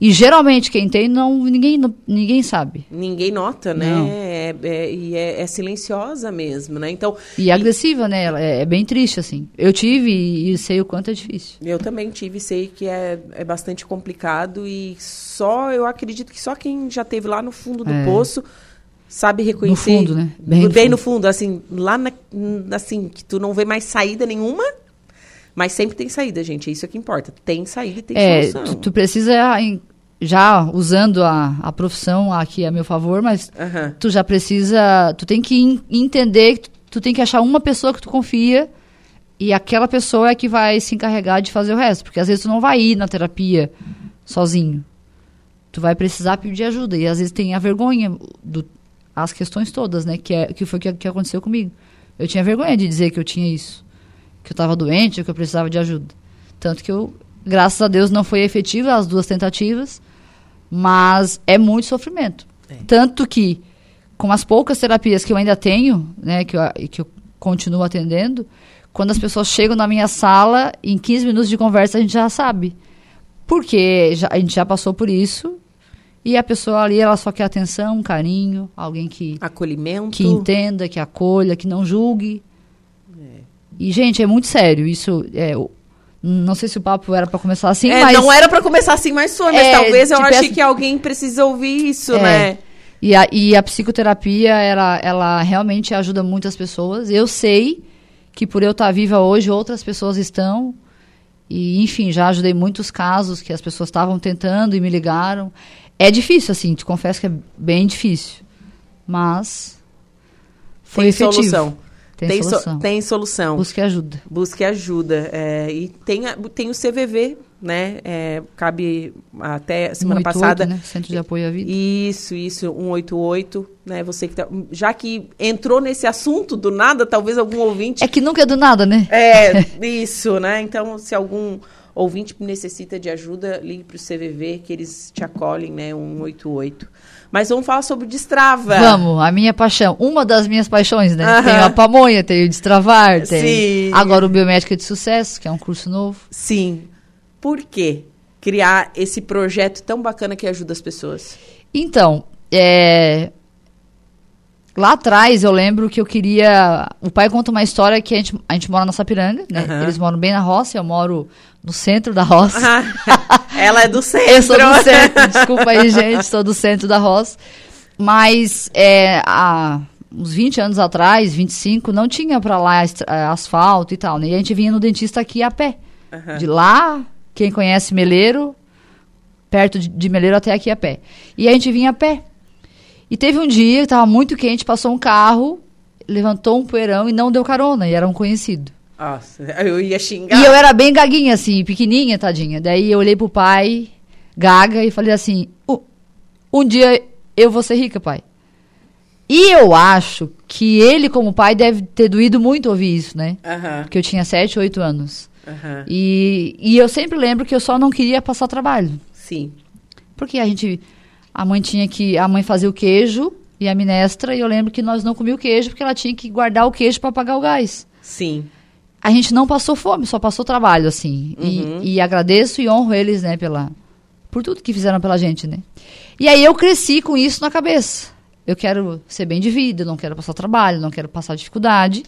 E geralmente quem tem, não, ninguém, ninguém sabe. Ninguém nota, né? É, é- e é, é silenciosa mesmo, né? Então, E agressiva, né? Ela É, é bem triste, assim. Eu tive e, e sei o quanto é difícil. eu também tive, sei que é, é bastante complicado e só, eu acredito que só quem já teve lá no fundo do É. poço sabe reconhecer. fundo, né? Bem, Bem no no fundo, assim, lá na, assim, que tu não vê mais saída nenhuma, mas sempre tem saída, gente, é isso que importa. Tem saída e tem É, solução. tu, tu precisa, já usando a, a profissão aqui a meu favor, mas Aham. tu já precisa, tu tem que en- entender que tu, tu tem que achar uma pessoa que tu confia e aquela pessoa é que vai se encarregar de fazer o resto, porque às vezes tu não vai ir na terapia sozinho. Tu vai precisar pedir ajuda e às vezes tem a vergonha do as questões todas, né, que é que foi o que, que aconteceu comigo. Eu tinha vergonha de dizer que eu tinha isso, que eu estava doente, que eu precisava de ajuda. Tanto que eu, graças a Deus, não foi efetiva as duas tentativas, mas é muito sofrimento. Tanto que, com as poucas terapias que eu ainda tenho, né, que eu, que eu continuo atendendo, quando as pessoas chegam na minha sala, em 15 minutos de conversa a gente já sabe. Porque já, a gente já passou por isso. E a pessoa ali, ela só quer atenção, carinho, alguém que... Acolhimento. Que entenda, que acolha, que não julgue. E, gente, é muito sério. Isso, é, não sei se o papo era para começar assim, É, mas... não era pra começar assim, mas foi, mas É, talvez eu tipo, achei essa- que alguém precisa ouvir isso, É. né? E a, e a psicoterapia, ela, ela realmente ajuda muitas pessoas. Eu sei que por eu estar viva hoje, outras pessoas estão. E, enfim, já ajudei muitos casos que as pessoas estavam tentando e me ligaram. É difícil, assim, te confesso que é bem difícil. Mas foi tem efetivo. solução. Tem, so- solução. tem solução. Busque ajuda. Busque ajuda. é, e tem, tem o CVV, né? É, cabe até semana 188, passada. né? Centro de Apoio à Vida. Isso, isso, 188, né? Você que tá, já que entrou nesse assunto do nada, talvez algum ouvinte É que nunca é do nada, né? É, isso, né? Então, se algum ouvinte necessita de ajuda, ligue para o CVV que eles te acolhem, né? 188. Mas vamos falar sobre o Destrava. Vamos, a minha paixão. Uma das minhas paixões, né? Aham. Tenho a pamonha, tenho o destravar, tem Sim. agora o Biomédica de Sucesso, que é um curso novo. Sim. Por que criar esse projeto tão bacana que ajuda as pessoas? Então, é, lá atrás eu lembro que eu queria. O pai conta uma história que a gente, a gente mora na Sapiranga, né? Aham. Eles moram bem na roça, eu moro no centro da roça. Ela é do centro. Eu sou do centro, desculpa aí, gente, sou do centro da roça. Mas é, há uns 20 anos atrás, 25, não tinha pra lá eh, asfalto e tal, né? E a gente vinha no dentista aqui a pé. Aham. De lá, quem conhece Meleiro, perto de, de Meleiro até aqui a pé. E a gente vinha a pé. E teve um dia estava muito quente, passou um carro, levantou um poeirão e não deu carona, e era um conhecido. Nossa, eu ia xingar. E eu era bem gaguinha, assim, pequenininha, tadinha. Daí eu olhei pro pai, gaga, e falei assim: "U- um dia eu vou ser rica, pai. E eu acho que ele, como pai, deve ter doído muito ouvir isso, né? Aham. Porque eu tinha 7, 8 anos. Aham. E, e eu sempre lembro que eu só não queria passar trabalho. Sim. Porque a gente. A mãe tinha que. A mãe fazia o queijo e a minestra, e eu lembro que nós não comíamos o queijo porque ela tinha que guardar o queijo para pagar o gás. Sim. A gente não passou fome, só passou trabalho, assim. Uhum. E, e agradeço e honro eles, né, pela, por tudo que fizeram pela gente, né? E aí eu cresci com isso na cabeça. Eu quero ser bem de vida, não quero passar trabalho, não quero passar dificuldade.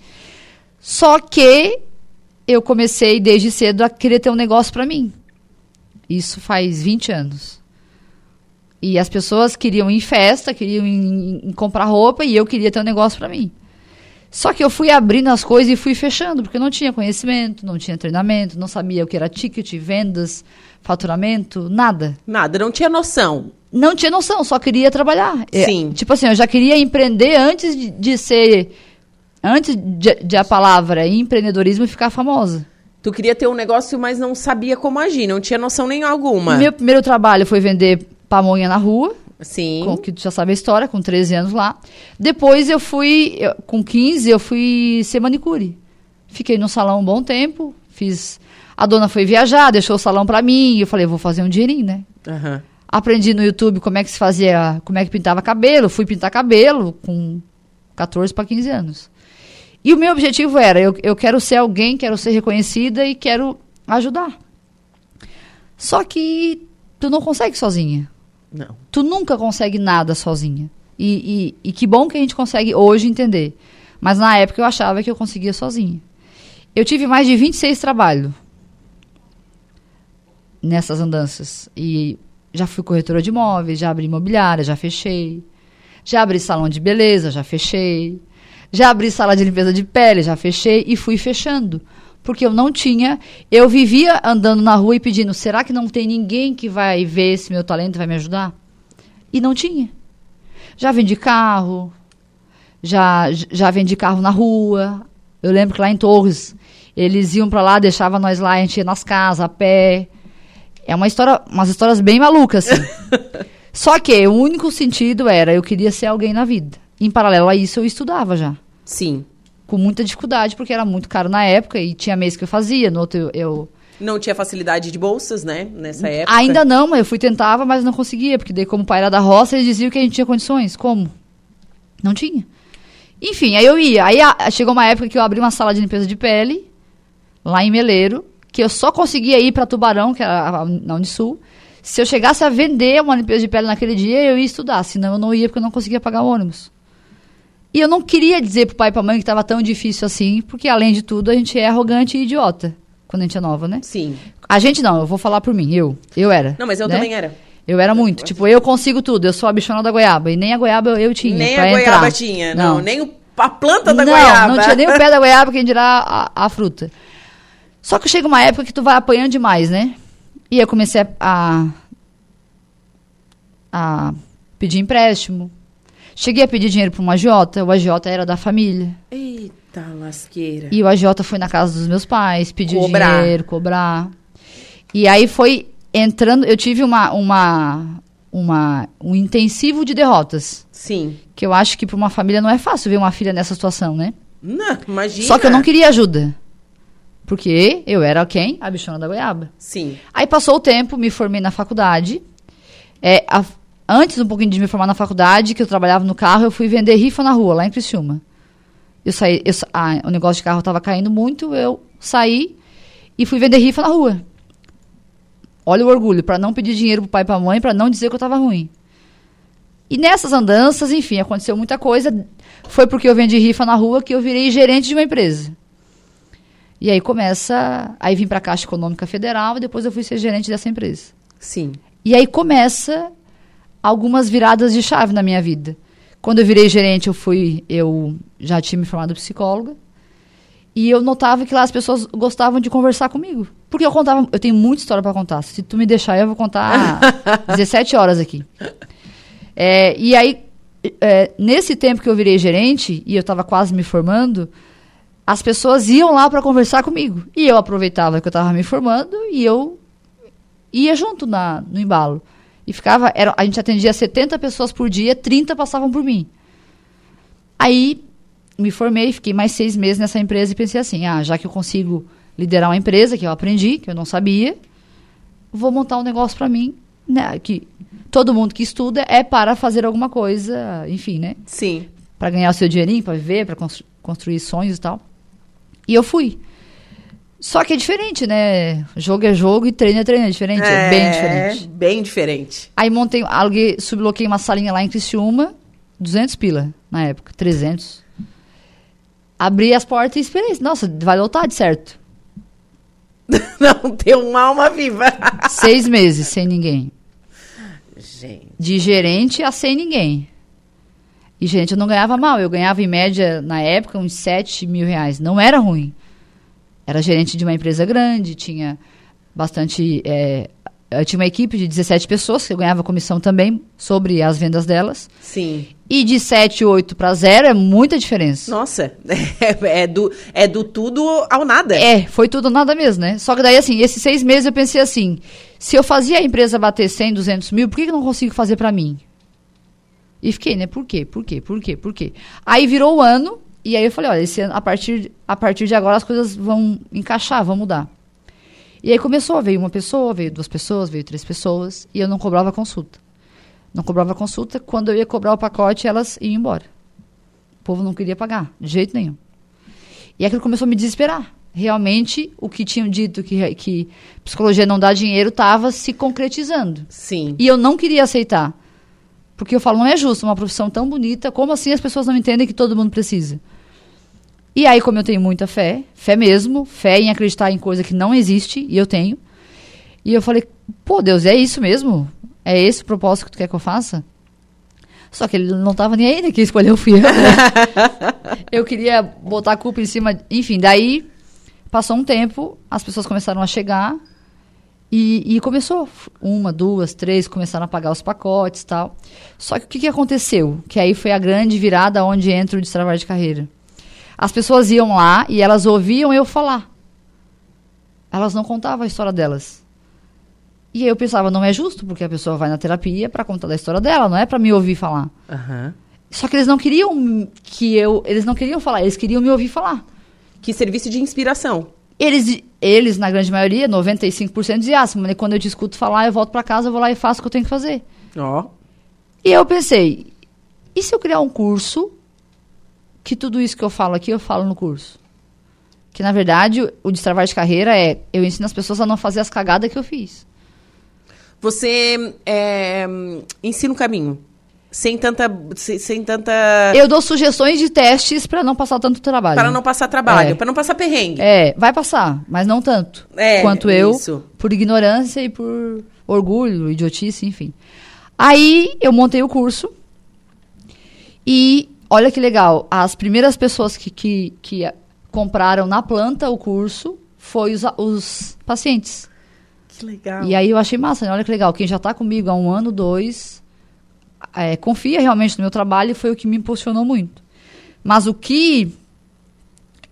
Só que eu comecei desde cedo a querer ter um negócio para mim. Isso faz 20 anos. E as pessoas queriam ir em festa, queriam ir comprar roupa e eu queria ter um negócio para mim. Só que eu fui abrindo as coisas e fui fechando, porque eu não tinha conhecimento, não tinha treinamento, não sabia o que era ticket, vendas, faturamento, nada. Nada, não tinha noção. Não tinha noção, só queria trabalhar. É, Sim. tipo assim, eu já queria empreender antes de, de ser. Antes de, de a palavra empreendedorismo ficar famosa. Tu queria ter um negócio, mas não sabia como agir, não tinha noção nem alguma. Meu primeiro trabalho foi vender pamonha na rua. Sim. Com, que tu já sabe a história, com 13 anos lá. Depois eu fui, eu- com 15, eu fui ser manicure. Fiquei no salão um bom tempo, fiz... A dona foi viajar, deixou o salão pra mim, e eu falei, vou fazer um dinheirinho, né? Aham. Aprendi no YouTube como é que se fazia, como é que pintava cabelo, fui pintar cabelo com 14 para 15 anos. E o meu objetivo era, eu, eu quero ser alguém, quero ser reconhecida e quero ajudar. Só que tu não consegue sozinha. Não. Tu nunca consegue nada sozinha. E, e, e que bom que a gente consegue hoje entender. Mas na época eu achava que eu conseguia sozinha. Eu tive mais de 26 trabalhos nessas andanças. E já fui corretora de imóveis, já abri imobiliária, já fechei. Já abri salão de beleza, já fechei. Já abri sala de limpeza de pele, já fechei e fui fechando. Porque eu não tinha. Eu vivia andando na rua e pedindo: será que não tem ninguém que vai ver esse meu talento e vai me ajudar? E não tinha. Já vendi carro, já, já vendi carro na rua. Eu lembro que lá em Torres, eles iam pra lá, deixavam nós lá, a gente ia nas casas, a pé. É uma história, umas histórias bem malucas, assim. Só que o único sentido era eu queria ser alguém na vida. Em paralelo a isso, eu estudava já. Sim. Com muita dificuldade, porque era muito caro na época e tinha mês que eu fazia, no outro eu- eu Não tinha facilidade de bolsas, né? Nessa época. Ainda não, mas eu fui tentava, mas não conseguia, porque daí como o pai era da roça, eles diziam que a gente tinha condições. Como? Não tinha. Enfim, aí eu ia. Aí a- chegou uma época que eu abri uma sala de limpeza de pele, lá em Meleiro, que eu só conseguia ir para Tubarão, que era na Unisul. Se eu chegasse a vender uma limpeza de pele naquele dia, eu ia estudar, senão eu não ia porque eu não conseguia pagar o ônibus. E eu não queria dizer pro pai e pra mãe que estava tão difícil assim, porque além de tudo a gente é arrogante e idiota quando a gente é nova, né? Sim. A gente não, eu vou falar por mim, eu. Eu era. Não, mas eu né? também era. Eu era muito. Tipo, eu consigo tudo. Eu sou a bichona da goiaba. E nem a goiaba eu, eu tinha. Nem a goiaba entrar. tinha, não. Nem o- a planta da não, goiaba. Não tinha nem o pé da goiaba, quem dirá a, a fruta. Só que chega uma época que tu vai apanhando demais, né? E eu comecei a, a, a pedir empréstimo. Cheguei a pedir dinheiro para um agiota. O agiota era da família. Eita lasqueira. E o agiota foi na casa dos meus pais, pediu Cobrar. dinheiro, cobrar. E aí foi entrando, eu tive uma, uma, uma um intensivo de derrotas. Sim. Que eu acho que para uma família não é fácil ver uma filha nessa situação, né? Não, imagina. Só que eu não queria ajuda. Porque eu era quem? A bichona da goiaba. Sim. Aí passou o tempo, me formei na faculdade. É, a- antes um pouquinho de me formar na faculdade, que eu trabalhava no carro, eu fui vender rifa na rua, lá em Criciúma. Eu saí, eu ah, o negócio de carro estava caindo muito, eu saí e fui vender rifa na rua. Olha o orgulho, para não pedir dinheiro pro pai e pra mãe, para não dizer que eu estava ruim. E nessas andanças, enfim, aconteceu muita coisa. Foi porque eu vendi rifa na rua que eu virei gerente de uma empresa. E aí começa. Aí vim para a Caixa Econômica Federal e depois eu fui ser gerente dessa empresa. Sim. E aí começa algumas viradas de chave na minha vida. Quando eu virei gerente, eu fui. Eu já tinha me formado psicóloga. E eu notava que lá as pessoas gostavam de conversar comigo. Porque eu contava. Eu tenho muita história para contar. Se tu me deixar, eu vou contar 17 horas aqui. É, e aí, é, nesse tempo que eu virei gerente, e eu estava quase me formando, as pessoas iam lá para conversar comigo. E eu aproveitava que eu estava me formando e eu ia junto na, no embalo. E ficava. Era, a gente atendia 70 pessoas por dia, 30 passavam por mim. Aí me formei, fiquei mais seis meses nessa empresa e pensei assim: ah, já que eu consigo liderar uma empresa, que eu aprendi, que eu não sabia, vou montar um negócio para mim, né? Que todo mundo que estuda é para fazer alguma coisa, enfim, né? Sim. Para ganhar o seu dinheirinho, para viver, para constru construir sonhos e tal. E eu fui. Só que é diferente, né? Jogo é jogo e treino é treino, é diferente, é, bem diferente. bem diferente. Aí montei, aluguei, subloquei uma salinha lá em Criciúma, 200 pila na época, 300. Abri as portas e esperei. Nossa, vai lotar de certo. Não, tem uma alma viva. Seis meses sem ninguém. Gente. De gerente a sem ninguém. E, gente, eu não ganhava mal. Eu ganhava, em média, na época, uns 7 mil reais. Não era ruim. Era gerente de uma empresa grande, tinha bastante. é, eu tinha uma equipe de 17 pessoas, que eu ganhava comissão também sobre as vendas delas. Sim. E de 7, 8 para 0 é muita diferença. Nossa, é, é do, é do tudo ao nada. É, foi tudo ou nada mesmo, né? Só que daí, assim, esses seis meses eu pensei assim: se eu fazia a empresa bater 100, 200 mil, por que que eu não consigo fazer para mim? E fiquei, né? Por quê? Por quê? Por quê? Por quê? Aí virou o ano, e aí eu falei: olha, esse ano, a, partir, a partir de agora as coisas vão encaixar, vão mudar. E aí começou, veio uma pessoa, veio duas pessoas, veio três pessoas, e eu não cobrava consulta. Não cobrava consulta, quando eu ia cobrar o pacote, elas iam embora. O povo não queria pagar, de jeito nenhum. E aquilo começou a me desesperar. Realmente, o que tinham dito que, que psicologia não dá dinheiro estava se concretizando. Sim. E eu não queria aceitar. Porque eu falo, não é justo uma profissão tão bonita, como assim as pessoas não entendem que todo mundo precisa? E aí, como eu tenho muita fé, fé mesmo, fé em acreditar em coisa que não existe, e eu tenho. E eu falei, pô, Deus, é isso mesmo? É esse o propósito que tu quer que eu faça? Só que ele não estava nem aí, né? Quem escolheu fui eu. né? eu queria botar a culpa em cima. Enfim, daí passou um tempo, as pessoas começaram a chegar e, e começou. Uma, duas, três, começaram a pagar os pacotes e tal. Só que o que, que aconteceu? Que aí foi a grande virada onde entra o destravar de carreira. As pessoas iam lá e elas ouviam eu falar. Elas não contavam a história delas. E aí eu pensava, não é justo, porque a pessoa vai na terapia para contar da história dela, não é para me ouvir falar. Aham. Só que eles não queriam que eu, eles não queriam falar, eles queriam me ouvir falar. Que serviço de inspiração. Eles, eles na grande maioria, 95% diziam, ah, Simone, quando eu te escuto falar, eu volto para casa, eu vou lá e faço o que eu tenho que fazer. Ó. E eu pensei, e se eu criar um curso que tudo isso que eu falo aqui, eu falo no curso? Que, na verdade, o, destravar de carreira é, eu ensino as pessoas a não fazer as cagadas que eu fiz. Você é, ensina o caminho. Sem tanta. Sem, sem tanta. Eu dou sugestões de testes para não passar tanto trabalho. Para não passar trabalho, É. para não passar perrengue. É, vai passar, mas não tanto. É, quanto eu, isso. por ignorância e por orgulho, idiotice, enfim. Aí eu montei o curso e olha que legal, as primeiras pessoas que, que, que compraram na planta o curso foi os, os pacientes. Que legal. E aí eu achei massa, né? olha que legal, quem já está comigo há um ano, dois, é, confia realmente no meu trabalho e foi o que me impulsionou muito. Mas o que.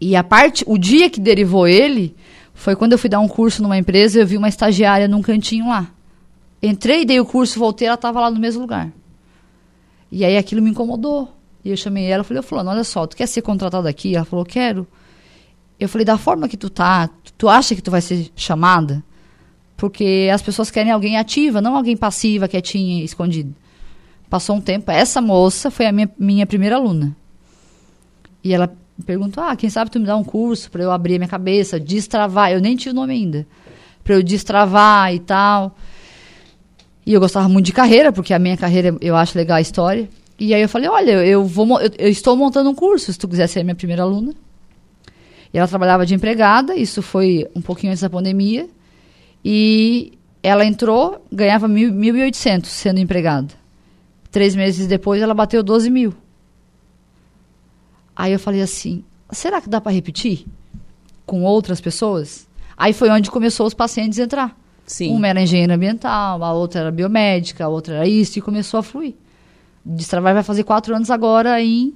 E a parte. O dia que derivou ele Foi quando eu fui dar um curso numa empresa, eu vi uma estagiária num cantinho lá. Entrei, dei o curso, voltei, ela estava lá no mesmo lugar. E aí aquilo me incomodou. E eu chamei ela falei, fulano, olha só, tu quer ser contratada aqui? Ela falou, quero. Eu falei, da forma que tu tá, tu acha que tu vai ser chamada? Porque as pessoas querem alguém ativa, não alguém passiva, quietinha, escondido. Passou um tempo, essa moça foi a minha, minha primeira aluna. E ela perguntou, ah, quem sabe tu me dá um curso para eu abrir a minha cabeça, destravar. Eu nem tinha o nome ainda. Para eu destravar e tal. E eu gostava muito de carreira, porque a minha carreira eu acho legal a história. E aí eu falei, olha, eu, vou, eu, eu estou montando um curso, se tu quiser ser minha primeira aluna. E ela trabalhava de empregada, isso foi um pouquinho antes da pandemia. E ela entrou, ganhava 1.800 sendo empregada. Três meses depois, ela bateu 12 mil. Aí eu falei assim, será que dá para repetir com outras pessoas? Aí foi onde começou os pacientes a entrar. Sim. Uma era engenheira ambiental, a outra era biomédica, a outra era isso, e começou a fluir. Destravar vai fazer quatro anos agora em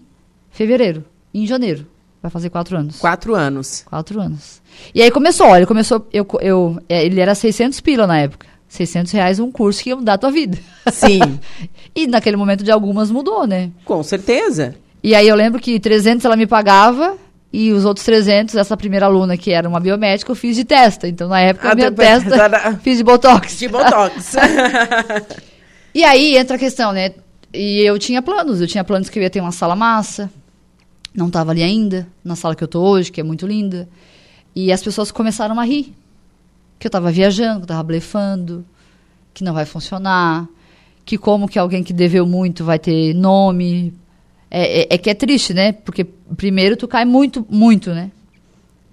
fevereiro, em janeiro. Vai fazer quatro anos. Quatro anos. Quatro anos. E aí começou, olha, começou, eu, eu, é, ele era 600 pila na época. 600 reais um curso que ia mudar a tua vida. Sim. e naquele momento de algumas mudou, né? Com certeza. E aí eu lembro que 300 ela me pagava e os outros 300, essa primeira aluna que era uma biomédica, eu fiz de testa. Então na época a minha testa fiz de botox. De botox. e aí entra a questão, né? E eu tinha planos, eu tinha planos que eu ia ter uma sala massa. Não estava ali ainda, na sala que eu tô hoje, que é muito linda. E as pessoas começaram a rir. Que eu estava viajando, que eu estava blefando, que não vai funcionar, que como que alguém que deveu muito vai ter nome. É, é, é que é triste, né? Porque primeiro tu cai muito, muito, né?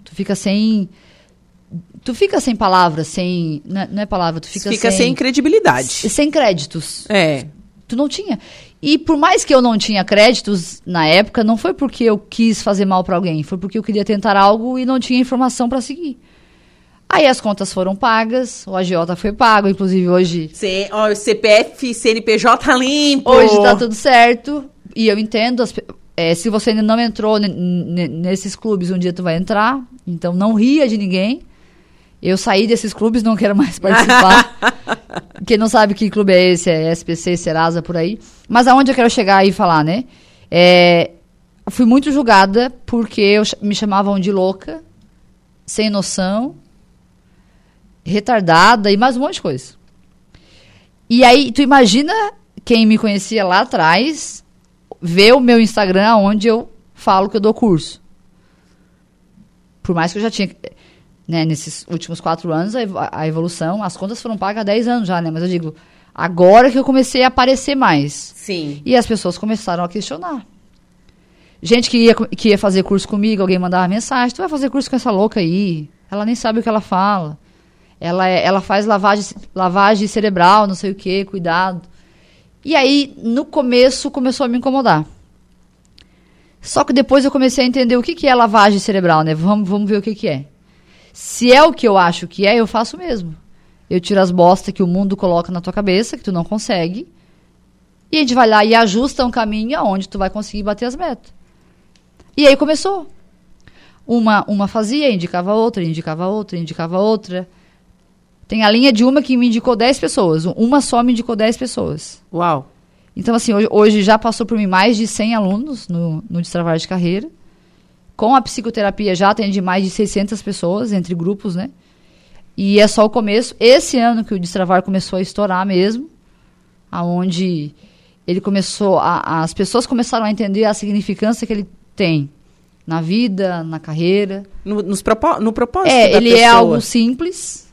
Tu fica sem tu fica sem palavras, sem. Não é, é palavra, tu fica, fica sem. sem credibilidade. Sem créditos. É. Tu não tinha. E por mais que eu não tinha créditos na época, não foi porque eu quis fazer mal para alguém, foi porque eu queria tentar algo e não tinha informação para seguir. Aí as contas foram pagas, o agiota foi pago, inclusive hoje. C, ó, CPF, CNPJ limpo. Hoje tá tudo certo. E eu entendo, as, é, se você ainda não entrou nesses clubes, um dia tu vai entrar. Então não ria de ninguém. Eu saí desses clubes, não quero mais participar. Quem não sabe que clube é esse, é SPC, Serasa, por aí. Mas aonde eu quero chegar e falar, né? É, fui muito julgada porque eu, me chamavam de louca, sem noção, retardada e mais um monte de coisa. E aí, tu imagina quem me conhecia lá atrás, ver o meu Instagram onde eu falo que eu dou curso. Por mais que eu já tinha né, nesses últimos quatro anos, a, evolução, as contas foram pagas há 10 anos já, né? Mas eu digo, agora que eu comecei a aparecer mais. Sim. E as pessoas começaram a questionar. Gente que ia, que ia fazer curso comigo, alguém mandava mensagem, tu vai fazer curso com essa louca aí, ela nem sabe o que ela fala. Ela, é, ela faz lavagem, lavagem cerebral, não sei o que, cuidado. E aí, no começo, começou a me incomodar. Só que depois eu comecei a entender o que, que é lavagem cerebral, né? Vamos, vamos ver o que, que é. Se é o que eu acho que é, eu faço mesmo. Eu tiro as bostas que o mundo coloca na tua cabeça, que tu não consegue. E a gente vai lá e ajusta um caminho aonde tu vai conseguir bater as metas. E aí começou. Uma, uma fazia, indicava outra, indicava outra, indicava outra. Tem a linha de uma que me indicou 10 pessoas. Uma só me indicou 10 pessoas. Uau! Então, assim, hoje, hoje já passou por mim mais de 100 alunos no, no Destravar de Carreira. Com a psicoterapia já atende mais de 600 pessoas, entre grupos, né? E é só o começo. Esse ano que o Destravar começou a estourar mesmo, aonde ele começou, a, as pessoas começaram a entender a significância que ele tem na vida, na carreira. No, nos propó no propósito É, ele pessoa. é algo simples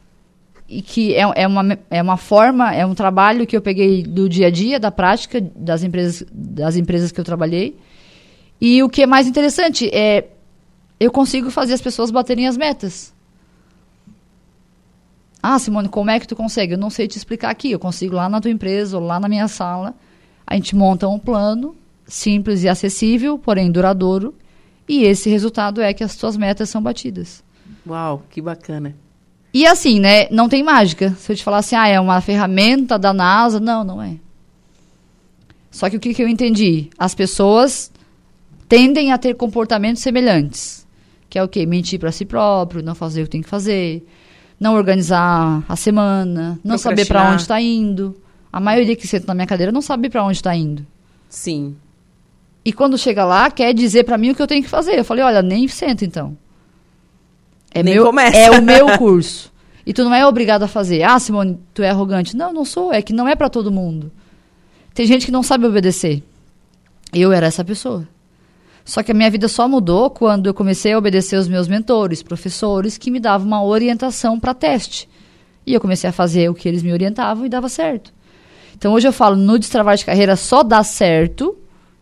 e que é, é, uma, é uma forma, é um trabalho que eu peguei do dia a dia, da prática das empresas, das empresas que eu trabalhei e o que é mais interessante é eu consigo fazer as pessoas baterem as metas. Ah, Simone, como é que tu consegue? Eu não sei te explicar aqui. Eu consigo lá na tua empresa ou lá na minha sala. A gente monta um plano simples e acessível, porém duradouro. E esse resultado é que as tuas metas são batidas. Uau, que bacana. E assim, né? Não tem mágica. Se eu te falar assim, ah, é uma ferramenta da NASA. Não, não é. Só que o que, que eu entendi? As pessoas tendem a ter comportamentos semelhantes. Que é o quê? Mentir para si próprio, não fazer o que tem que fazer, não organizar a semana, não saber para onde está indo. A maioria que senta na minha cadeira não sabe para onde está indo. Sim. E quando chega lá, quer dizer para mim o que eu tenho que fazer. Eu falei, olha, nem senta então. É, Nem meu, começa. é o meu curso. E tu não é obrigado a fazer. Ah, Simone, tu é arrogante. Não, não sou. É que não é para todo mundo. Tem gente que não sabe obedecer. Eu era essa pessoa. Só que a minha vida só mudou quando eu comecei a obedecer os meus mentores, professores, que me davam uma orientação para teste. E eu comecei a fazer o que eles me orientavam e dava certo. Então hoje eu falo, no destravar de carreira só dá certo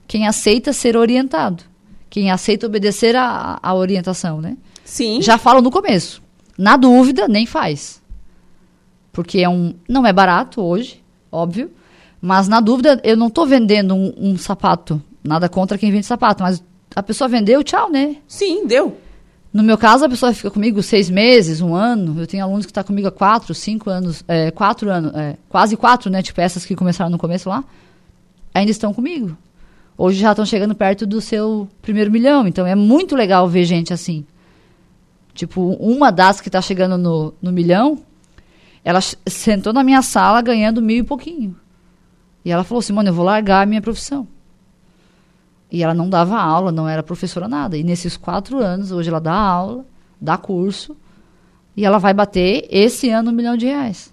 quem aceita ser orientado. Quem aceita obedecer a, a orientação, né? Sim. Já falo no começo. Na dúvida, nem faz. Porque é um, não é barato hoje, óbvio. Mas na dúvida, eu não estou vendendo um, um sapato. Nada contra quem vende sapato. Mas a pessoa vendeu, tchau, né? Sim, deu. No meu caso, a pessoa fica comigo seis meses, um ano. Eu tenho alunos que estão comigo há quatro, cinco anos, é, quatro anos, é, quase quatro, né? Tipo essas que começaram no começo lá, ainda estão comigo. Hoje já estão chegando perto do seu primeiro milhão. Então é muito legal ver gente assim. Tipo, uma das que está chegando no, no milhão, ela sentou na minha sala ganhando mil e pouquinho. E ela falou, Simone, eu vou largar a minha profissão. E ela não dava aula, não era professora nada. E nesses quatro anos, hoje ela dá aula, dá curso, e ela vai bater esse ano um milhão de reais.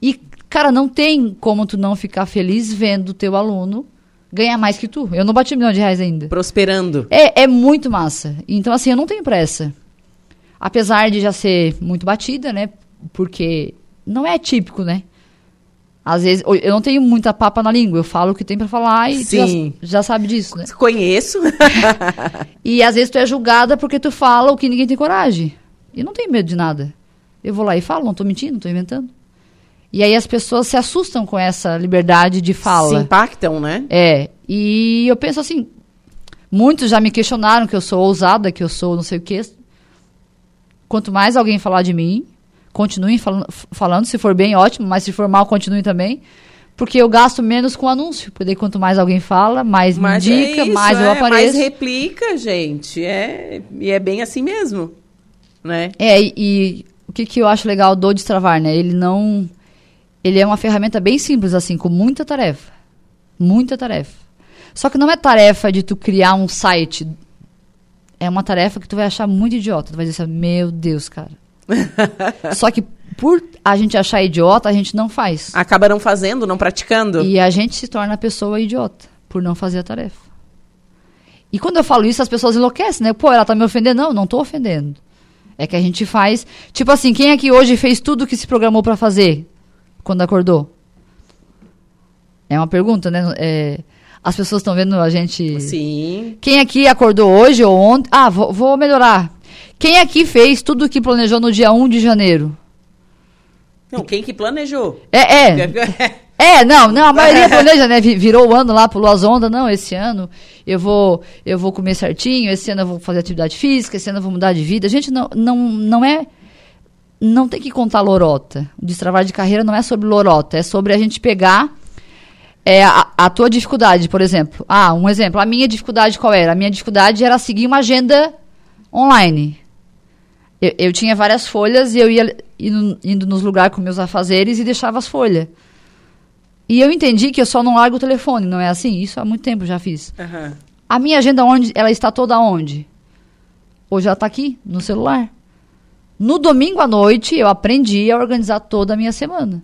E, cara, não tem como tu não ficar feliz vendo o teu aluno ganhar mais que tu. Eu não bati um milhão de reais ainda. Prosperando. É, é muito massa. Então, assim, eu não tenho pressa. Apesar de já ser muito batida, né? Porque não é típico, né? Às vezes, eu- não tenho muita papa na língua. Eu falo o que tem pra falar e tu já, Sim. já sabe disso, né? Conheço. E às vezes tu é julgada porque tu fala o que ninguém tem coragem. E não tenho medo de nada. Eu vou lá e falo, não tô mentindo, não tô inventando. E aí as pessoas se assustam com essa liberdade de fala. Se impactam, né? É. E eu penso assim, muitos já me questionaram que eu sou ousada, que eu sou não sei o quê. Quanto mais alguém falar de mim, continuem falando, falando, se for bem, ótimo, mas se for mal, continuem também. Porque eu gasto menos com anúncio. Porque quanto mais alguém fala, mais me Mas indica, é isso, mais eu é, apareço. Mais replica, gente. É, e é bem assim mesmo. Né? É, e, e o que, que eu acho legal do Destravar, né? Ele não. Ele é uma ferramenta bem simples, assim, com muita tarefa. Muita tarefa. Só que não é tarefa de tu criar um site. É uma tarefa que tu vai achar muito idiota. Tu vai dizer assim, meu Deus, cara. Só que por a gente achar idiota, a gente não faz. Acaba não fazendo, não praticando. E a gente se torna a pessoa idiota por não fazer a tarefa. E quando eu falo isso, as pessoas enlouquecem, né? Pô, ela tá me ofendendo. Não, não tô ofendendo. É que a gente faz. Tipo assim, quem aqui hoje fez tudo o que se programou pra fazer quando acordou? É uma pergunta, né? É, as pessoas estão vendo a gente. Sim. Quem aqui acordou hoje ou ontem? Ah, vou, vou melhorar. Quem aqui fez tudo o que planejou no dia 1 de janeiro? Não, quem que planejou? É, é. É, não, não, a maioria planeja, né? Vi- Virou o ano lá, pulou as ondas. Não, esse ano eu vou, eu vou comer certinho, esse ano eu vou fazer atividade física, esse ano eu vou mudar de vida. Gente, não, não, não é. Não tem que contar lorota. O destravar de carreira não é sobre lorota, é sobre a gente pegar é, a, a tua dificuldade, por exemplo. Ah, um exemplo. A minha dificuldade qual era? A minha dificuldade era seguir uma agenda online. Eu, eu tinha várias folhas e eu ia indo, indo nos lugares com meus afazeres e deixava as folhas. E eu entendi que eu só não largo o telefone, não é assim? Isso há muito tempo já fiz. Aham. A minha agenda onde ela está toda onde? Hoje ela está aqui, no celular. No domingo à noite eu aprendi a organizar toda a minha semana.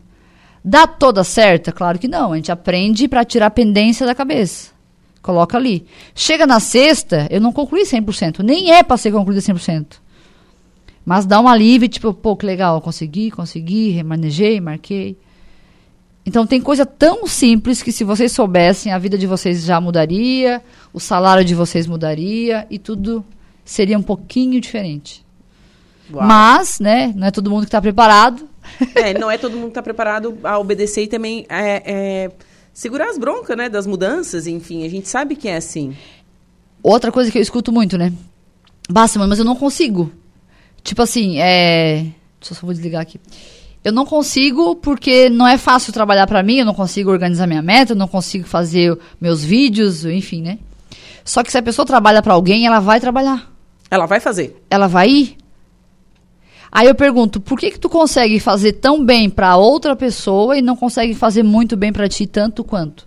Dá toda certa? Claro que não. A gente aprende para tirar a pendência da cabeça. Coloca ali. Chega na sexta, eu não concluí 100%. Nem é para ser concluída 100%. Mas dá um alívio, tipo, pô, que legal, consegui, consegui, remanejei, marquei. Então tem coisa tão simples que se vocês soubessem, a vida de vocês já mudaria, o salário de vocês mudaria e tudo seria um pouquinho diferente. Uau. Mas, né, não é todo mundo que está preparado. É, não é todo mundo que tá preparado a obedecer e também é, é, segurar as broncas, né? Das mudanças, enfim. A gente sabe que é assim. Outra coisa que eu escuto muito, né? Basta, mas eu não consigo. Tipo assim, é. Deixa eu só vou desligar aqui. Eu não consigo porque não é fácil trabalhar pra mim, eu não consigo organizar minha meta, eu não consigo fazer meus vídeos, enfim, né? Só que se a pessoa trabalha pra alguém, ela vai trabalhar. Ela vai fazer. ela vai ir? Aí eu pergunto, por que que tu consegue fazer tão bem para outra pessoa e não consegue fazer muito bem para ti tanto quanto?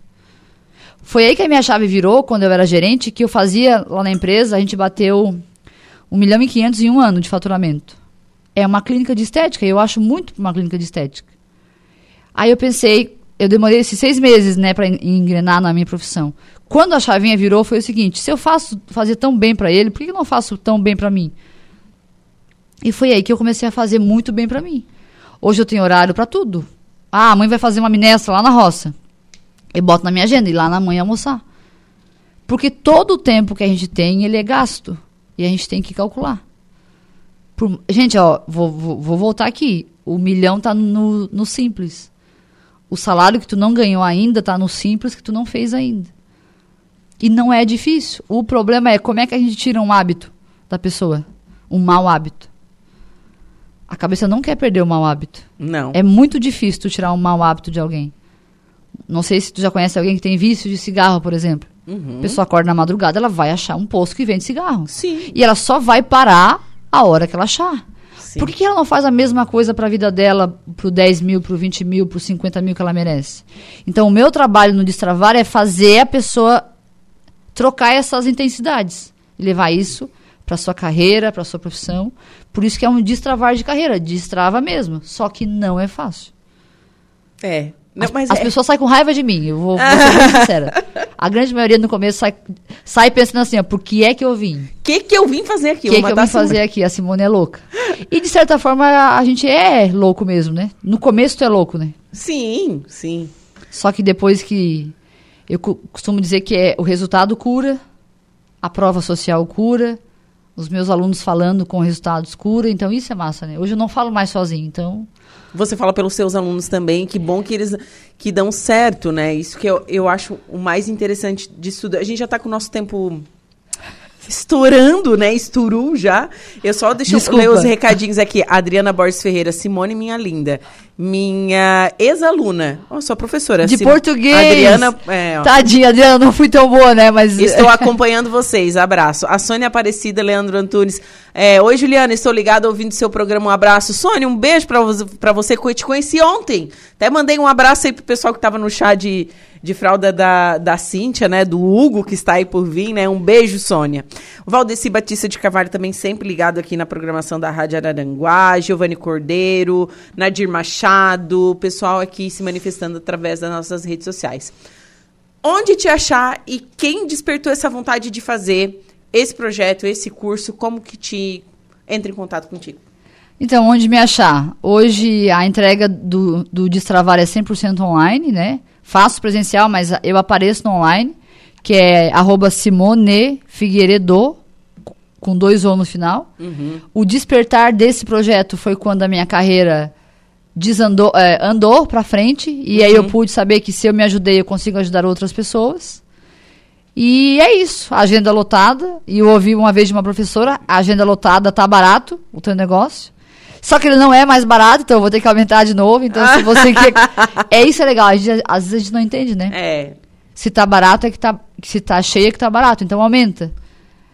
Foi aí que a minha chave virou quando eu era gerente, que eu fazia lá na empresa, a gente bateu 1 milhão e 500 em um ano de faturamento. É uma clínica de estética, eu acho muito uma clínica de estética. Aí eu pensei, eu demorei esses seis meses, né, para engrenar na minha profissão. Quando a chavinha virou, foi o seguinte: se eu faço fazer tão bem para ele, por que eu não faço tão bem para mim? E foi aí que eu comecei a fazer muito bem para mim. Hoje eu tenho horário para tudo. Ah, a mãe vai fazer uma minestra lá na roça. Eu boto na minha agenda e lá na mãe almoçar. Porque todo o tempo que a gente tem, ele é gasto. E a gente tem que calcular. Por- gente, ó, vou, vou, vou voltar aqui. O milhão tá no, no simples. O salário que tu não ganhou ainda tá no simples que tu não fez ainda. E não é difícil. O problema é como é que a gente tira um hábito da pessoa. Um mau hábito. A cabeça não quer perder o mau hábito. Não. É muito difícil tu tirar um mau hábito de alguém. Não sei se tu já conhece alguém que tem vício de cigarro, por exemplo. Uhum. A pessoa acorda na madrugada, ela vai achar um posto que vende cigarro. Sim. E ela só vai parar a hora que ela achar. Por que, que ela não faz a mesma coisa para a vida dela, pro 10 mil, pro 20 mil, pro 50 mil que ela merece? Então, o meu trabalho no Destravar é fazer a pessoa trocar essas intensidades. E levar isso para sua carreira, para sua profissão. Por isso que é um destravar de carreira. Destrava mesmo. Só que não é fácil. É. Não, As, mas as é. pessoas saem com raiva de mim, eu vou, vou ser bem sincera. A grande maioria no começo sai, sai pensando assim, ó, por que é que eu vim? O que, que eu vim fazer aqui? O que, que eu vim fazer aqui? A Simone é louca. E de certa forma a, a gente é louco mesmo, né? No começo tu é louco, né? Sim, sim. Só que depois que. Eu costumo dizer que é o resultado cura, a prova social cura, os meus alunos falando com resultados cura, então isso é massa, né? Hoje eu não falo mais sozinho, então. Você fala pelos seus alunos também, que bom que eles que dão certo, né? Isso que eu, eu acho o mais interessante disso. A gente já tá com o nosso tempo estourando, né? Estourou já. Eu só deixa eu Desculpa. ler os recadinhos aqui. Adriana Borges Ferreira, Simone, minha linda. Minha ex-aluna. Ó, sua professora. De Sim- português! Adriana, é, ó. Tadinha, Adriana, não fui tão boa, né? Mas. Estou acompanhando vocês. Abraço. A Sônia Aparecida, Leandro Antunes. É, Oi, Juliana, estou ligada ouvindo seu programa. Um abraço. Sônia, um beijo pra você, que eu te conheci ontem. Até mandei um abraço aí pro pessoal que tava no chá de, de fralda da, da Cíntia, né? Do Hugo, que está aí por vir, né? Um beijo, Sônia. O Valdeci Batista de Carvalho também sempre ligado aqui na programação da Rádio Araranguá. Giovanni Cordeiro, Nadir Machado. Pessoal aqui se manifestando através das nossas redes sociais onde te achar e quem despertou essa vontade de fazer esse projeto, esse curso, como que te entra em contato contigo? Então, onde me achar? Hoje a entrega do, do Destravar é 100% online, né? Faço presencial, mas eu apareço no online, que é arroba Simone Figueiredo, com dois O no final. Uhum. O despertar desse projeto foi quando a minha carreira desandou, é, andou para frente, e aí eu Uhum. pude saber que se eu me ajudei, eu consigo ajudar outras pessoas. E é isso, agenda lotada. E eu ouvi uma vez de uma professora, agenda lotada tá barato, o teu negócio. Só que ele não é mais barato, então eu vou ter que aumentar de novo. Então, se você quer. É isso é legal. Gente, às vezes a gente não entende, né? É, Se tá barato é que tá. Se tá cheio é que tá barato. Então aumenta.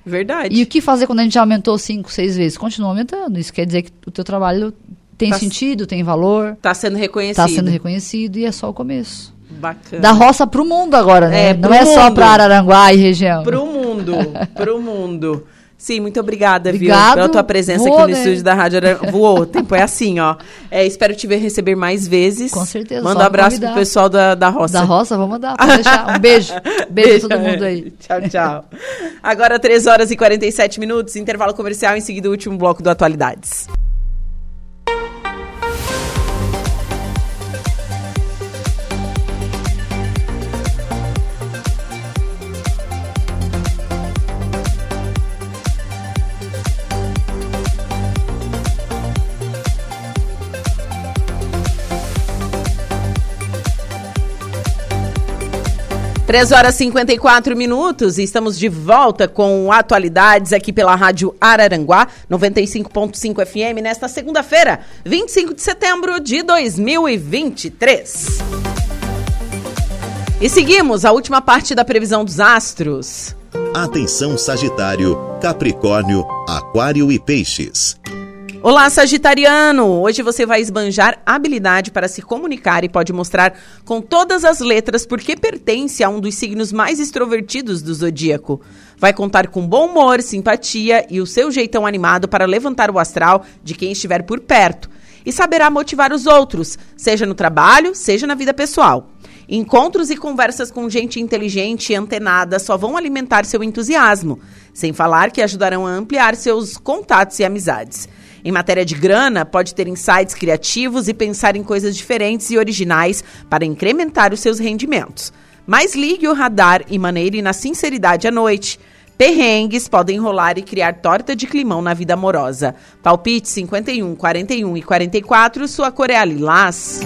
verdade. E o que fazer quando a gente já aumentou cinco, seis vezes? Continua aumentando. Isso quer dizer que o teu trabalho tem Tá- sentido, tem valor, Tá sendo reconhecido. tá sendo reconhecido e é só o começo. Bacana. Da roça pro mundo agora, né? É, não é só pra Araranguá e região. Pro mundo, pro mundo. Sim, muito obrigada, viu, Obrigado. pela tua presença Voou, aqui no né? estúdio da Rádio Aran... Voou, o tempo é assim, ó. É, espero te ver receber mais vezes. Com certeza, Manda um abraço convidar. pro pessoal da, da roça. Da roça, vamos mandar. Pode deixar. Um beijo. Beijo pra todo mundo aí. Tchau, tchau. Agora, 3 horas e 47 minutos, intervalo comercial, em seguida o último bloco do Atualidades. Três horas e 54 minutos e estamos de volta com atualidades aqui pela Rádio Araranguá, 95.5 FM, nesta segunda-feira, 25 de setembro de 2023. E seguimos a última parte da previsão dos astros. Atenção Sagitário, Capricórnio, Aquário e Peixes. Olá, Sagitariano! Hoje você vai esbanjar habilidade para se comunicar e pode mostrar com todas as letras porque pertence a um dos signos mais extrovertidos do zodíaco. Vai contar com bom humor, simpatia e o seu jeitão animado para levantar o astral de quem estiver por perto. E saberá motivar os outros, seja no trabalho, seja na vida pessoal. Encontros e conversas com gente inteligente e antenada só vão alimentar seu entusiasmo, sem falar que ajudarão a ampliar seus contatos e amizades. Em matéria de grana, pode ter insights criativos e pensar em coisas diferentes e originais para incrementar os seus rendimentos. Mas ligue o radar e maneire na sinceridade à noite. Perrengues podem rolar e criar torta de climão na vida amorosa. Palpite 51, 41 e 44, sua cor é a lilás.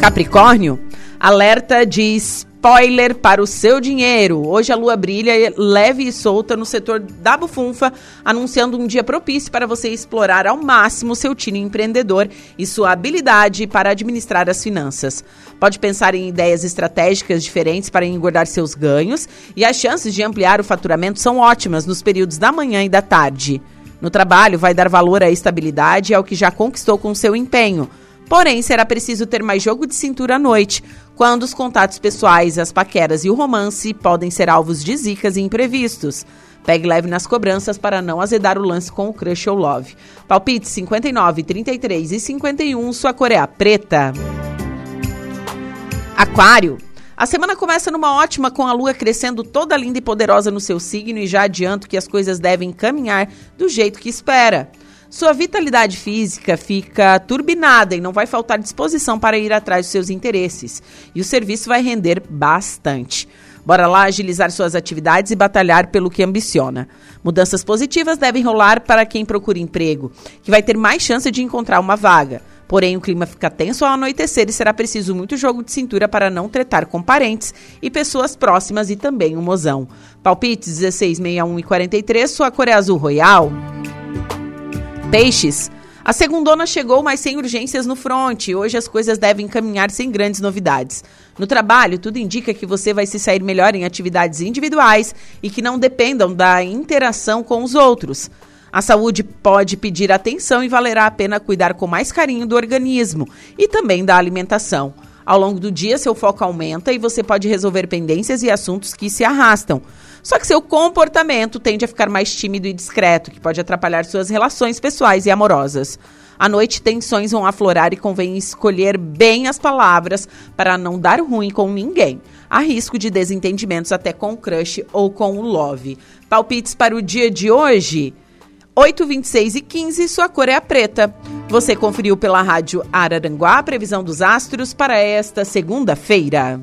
Capricórnio, alerta de spoiler para o seu dinheiro. Hoje a lua brilha leve e solta no setor da bufunfa, anunciando um dia propício para você explorar ao máximo seu tino empreendedor e sua habilidade para administrar as finanças. Pode pensar em ideias estratégicas diferentes para engordar seus ganhos e as chances de ampliar o faturamento são ótimas nos períodos da manhã e da tarde. No trabalho, vai dar valor à estabilidade e ao que já conquistou com seu empenho. Porém, será preciso ter mais jogo de cintura à noite, quando os contatos pessoais, as paqueras e o romance podem ser alvos de zicas e imprevistos. Pegue leve nas cobranças para não azedar o lance com o crush ou love. Palpite 59, 33 e 51, sua cor é a preta. Aquário. A semana começa numa ótima com a lua crescendo toda linda e poderosa no seu signo e já adianto que as coisas devem caminhar do jeito que espera. Sua vitalidade física fica turbinada e não vai faltar disposição para ir atrás dos seus interesses. E o serviço vai render bastante. Bora lá agilizar suas atividades e batalhar pelo que ambiciona. Mudanças positivas devem rolar para quem procura emprego, que vai ter mais chance de encontrar uma vaga. Porém, o clima fica tenso ao anoitecer e será preciso muito jogo de cintura para não tretar com parentes e pessoas próximas e também um mozão. Palpites 16, 61 e 43, sua cor é azul royal. Peixes. A segundona chegou, mas sem urgências no front. Hoje as coisas devem caminhar sem grandes novidades. No trabalho, tudo indica que você vai se sair melhor em atividades individuais e que não dependam da interação com os outros. A saúde pode pedir atenção e valerá a pena cuidar com mais carinho do organismo e também da alimentação. Ao longo do dia, seu foco aumenta e você pode resolver pendências e assuntos que se arrastam. Só que seu comportamento tende a ficar mais tímido e discreto, que pode atrapalhar suas relações pessoais e amorosas. À noite, tensões vão aflorar e convém escolher bem as palavras para não dar ruim com ninguém. Há risco de desentendimentos até com o crush ou com o love. Palpites para o dia de hoje? 8, 26 e 15, sua cor é a preta. Você conferiu pela rádio Araranguá a previsão dos astros para esta segunda-feira.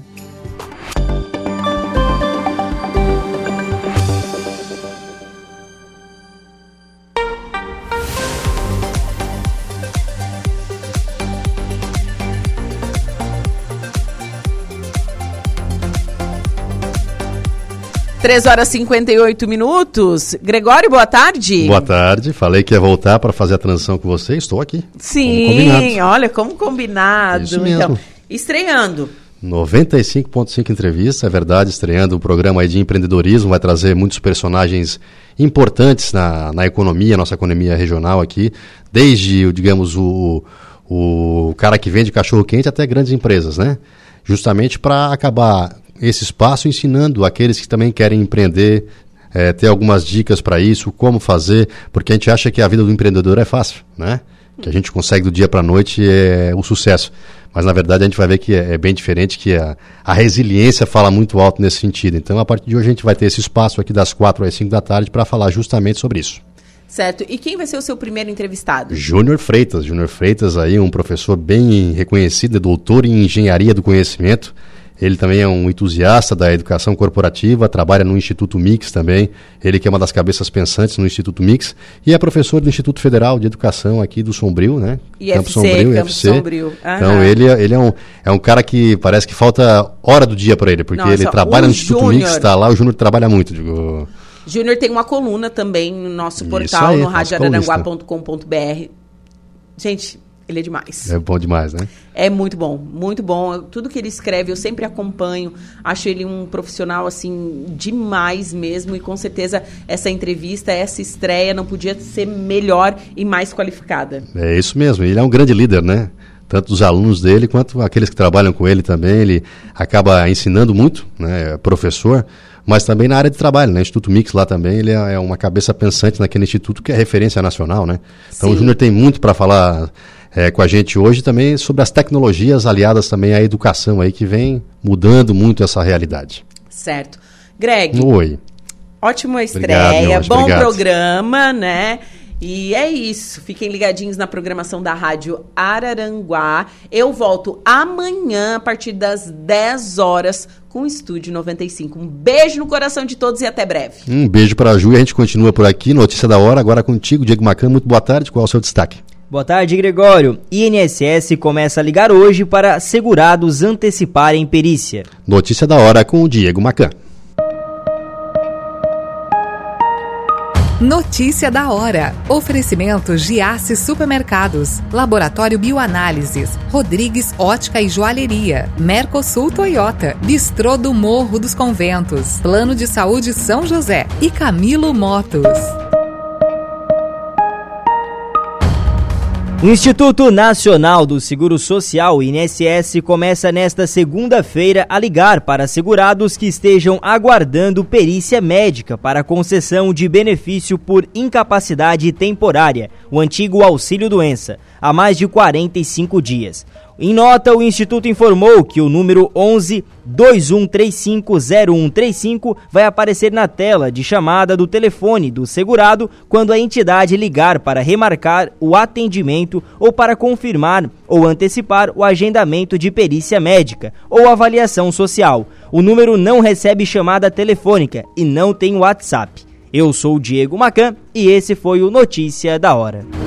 Três horas e 58 minutos. Gregório, boa tarde. Boa tarde. Falei que ia voltar para fazer a transição com você. Estou aqui. Sim, olha, como combinado. Isso mesmo. Então, estreando. 95.5 entrevistas, é verdade, estreando um programa aí de empreendedorismo, vai trazer muitos personagens importantes na, na economia, nossa economia regional aqui, desde, digamos, o, o cara que vende cachorro-quente até grandes empresas, né? Justamente para acabar esse espaço ensinando aqueles que também querem empreender, é, ter algumas dicas para isso, como fazer, porque a gente acha que a vida do empreendedor é fácil, né? Que a gente consegue do dia para a noite é o sucesso. Mas na verdade a gente vai ver que é, é bem diferente, que a, a, resiliência fala muito alto nesse sentido. Então a partir de hoje a gente vai ter esse espaço aqui das 4 às 5 da tarde para falar justamente sobre isso. Certo. E quem vai ser o seu primeiro entrevistado? Júnior Freitas. Júnior Freitas aí, um professor bem reconhecido, é doutor em engenharia do conhecimento. Ele também é um entusiasta da educação corporativa, trabalha no Instituto Mix também. Ele que é uma das cabeças pensantes no Instituto Mix e é professor do Instituto Federal de Educação aqui do Sombrio, né? IFC, Campo Sombrio, Campo IFC. Sombrio. Então ele, é, ele é, um, é um cara que parece que falta hora do dia para ele, porque Nossa, ele trabalha no Instituto Júnior. Mix, está lá, o Júnior trabalha muito. Digo... Júnior tem uma coluna também no nosso portal, no radioararanguá.com.br. Gente, Ele é demais. É bom demais, né? É muito bom, muito bom. Tudo que ele escreve eu sempre acompanho. Acho ele um profissional assim demais mesmo e com certeza essa entrevista, essa estreia não podia ser melhor e mais qualificada. É isso mesmo. Ele é um grande líder, né? Tanto dos alunos dele quanto aqueles que trabalham com ele também. Ele acaba ensinando muito, né? É professor, mas também na área de trabalho, né? Instituto Mix lá também, ele é é uma cabeça pensante naquele instituto que é referência nacional, né? Então Sim. o Júnior tem muito para falar é, com a gente hoje também sobre as tecnologias aliadas também à educação aí que vem mudando muito essa realidade. Certo. Greg, Oi. ótima Obrigado, estreia, anjo, bom obrigado. programa, né? E é isso. Fiquem ligadinhos na programação da Rádio Araranguá. Eu volto amanhã, a partir das 10 horas, com o Estúdio 95. Um beijo no coração de todos e até breve. Um beijo para a Ju e a gente continua por aqui. Notícia da hora, agora contigo, Diego Macan. Muito boa tarde. Qual é o seu destaque? Boa tarde, Gregório. INSS começa a ligar hoje para segurados anteciparem perícia. Notícia da hora com o Diego Macan. Notícia da hora. Oferecimento Giasse Supermercados, Laboratório Bioanálises, Rodrigues Ótica e Joalheria, Mercosul Toyota, Bistrô do Morro dos Conventos, Plano de Saúde São José e Camilo Motos. O Instituto Nacional do Seguro Social, INSS, começa nesta segunda-feira a ligar para segurados que estejam aguardando perícia médica para concessão de benefício por incapacidade temporária, o antigo auxílio-doença, há mais de 45 dias. Em nota, o Instituto informou que o número 11 21350135 vai aparecer na tela de chamada do telefone do segurado quando a entidade ligar para remarcar o atendimento ou para confirmar ou antecipar o agendamento de perícia médica ou avaliação social. O número não recebe chamada telefônica e não tem WhatsApp. Eu sou o Diego Macan e esse foi o Notícia da Hora.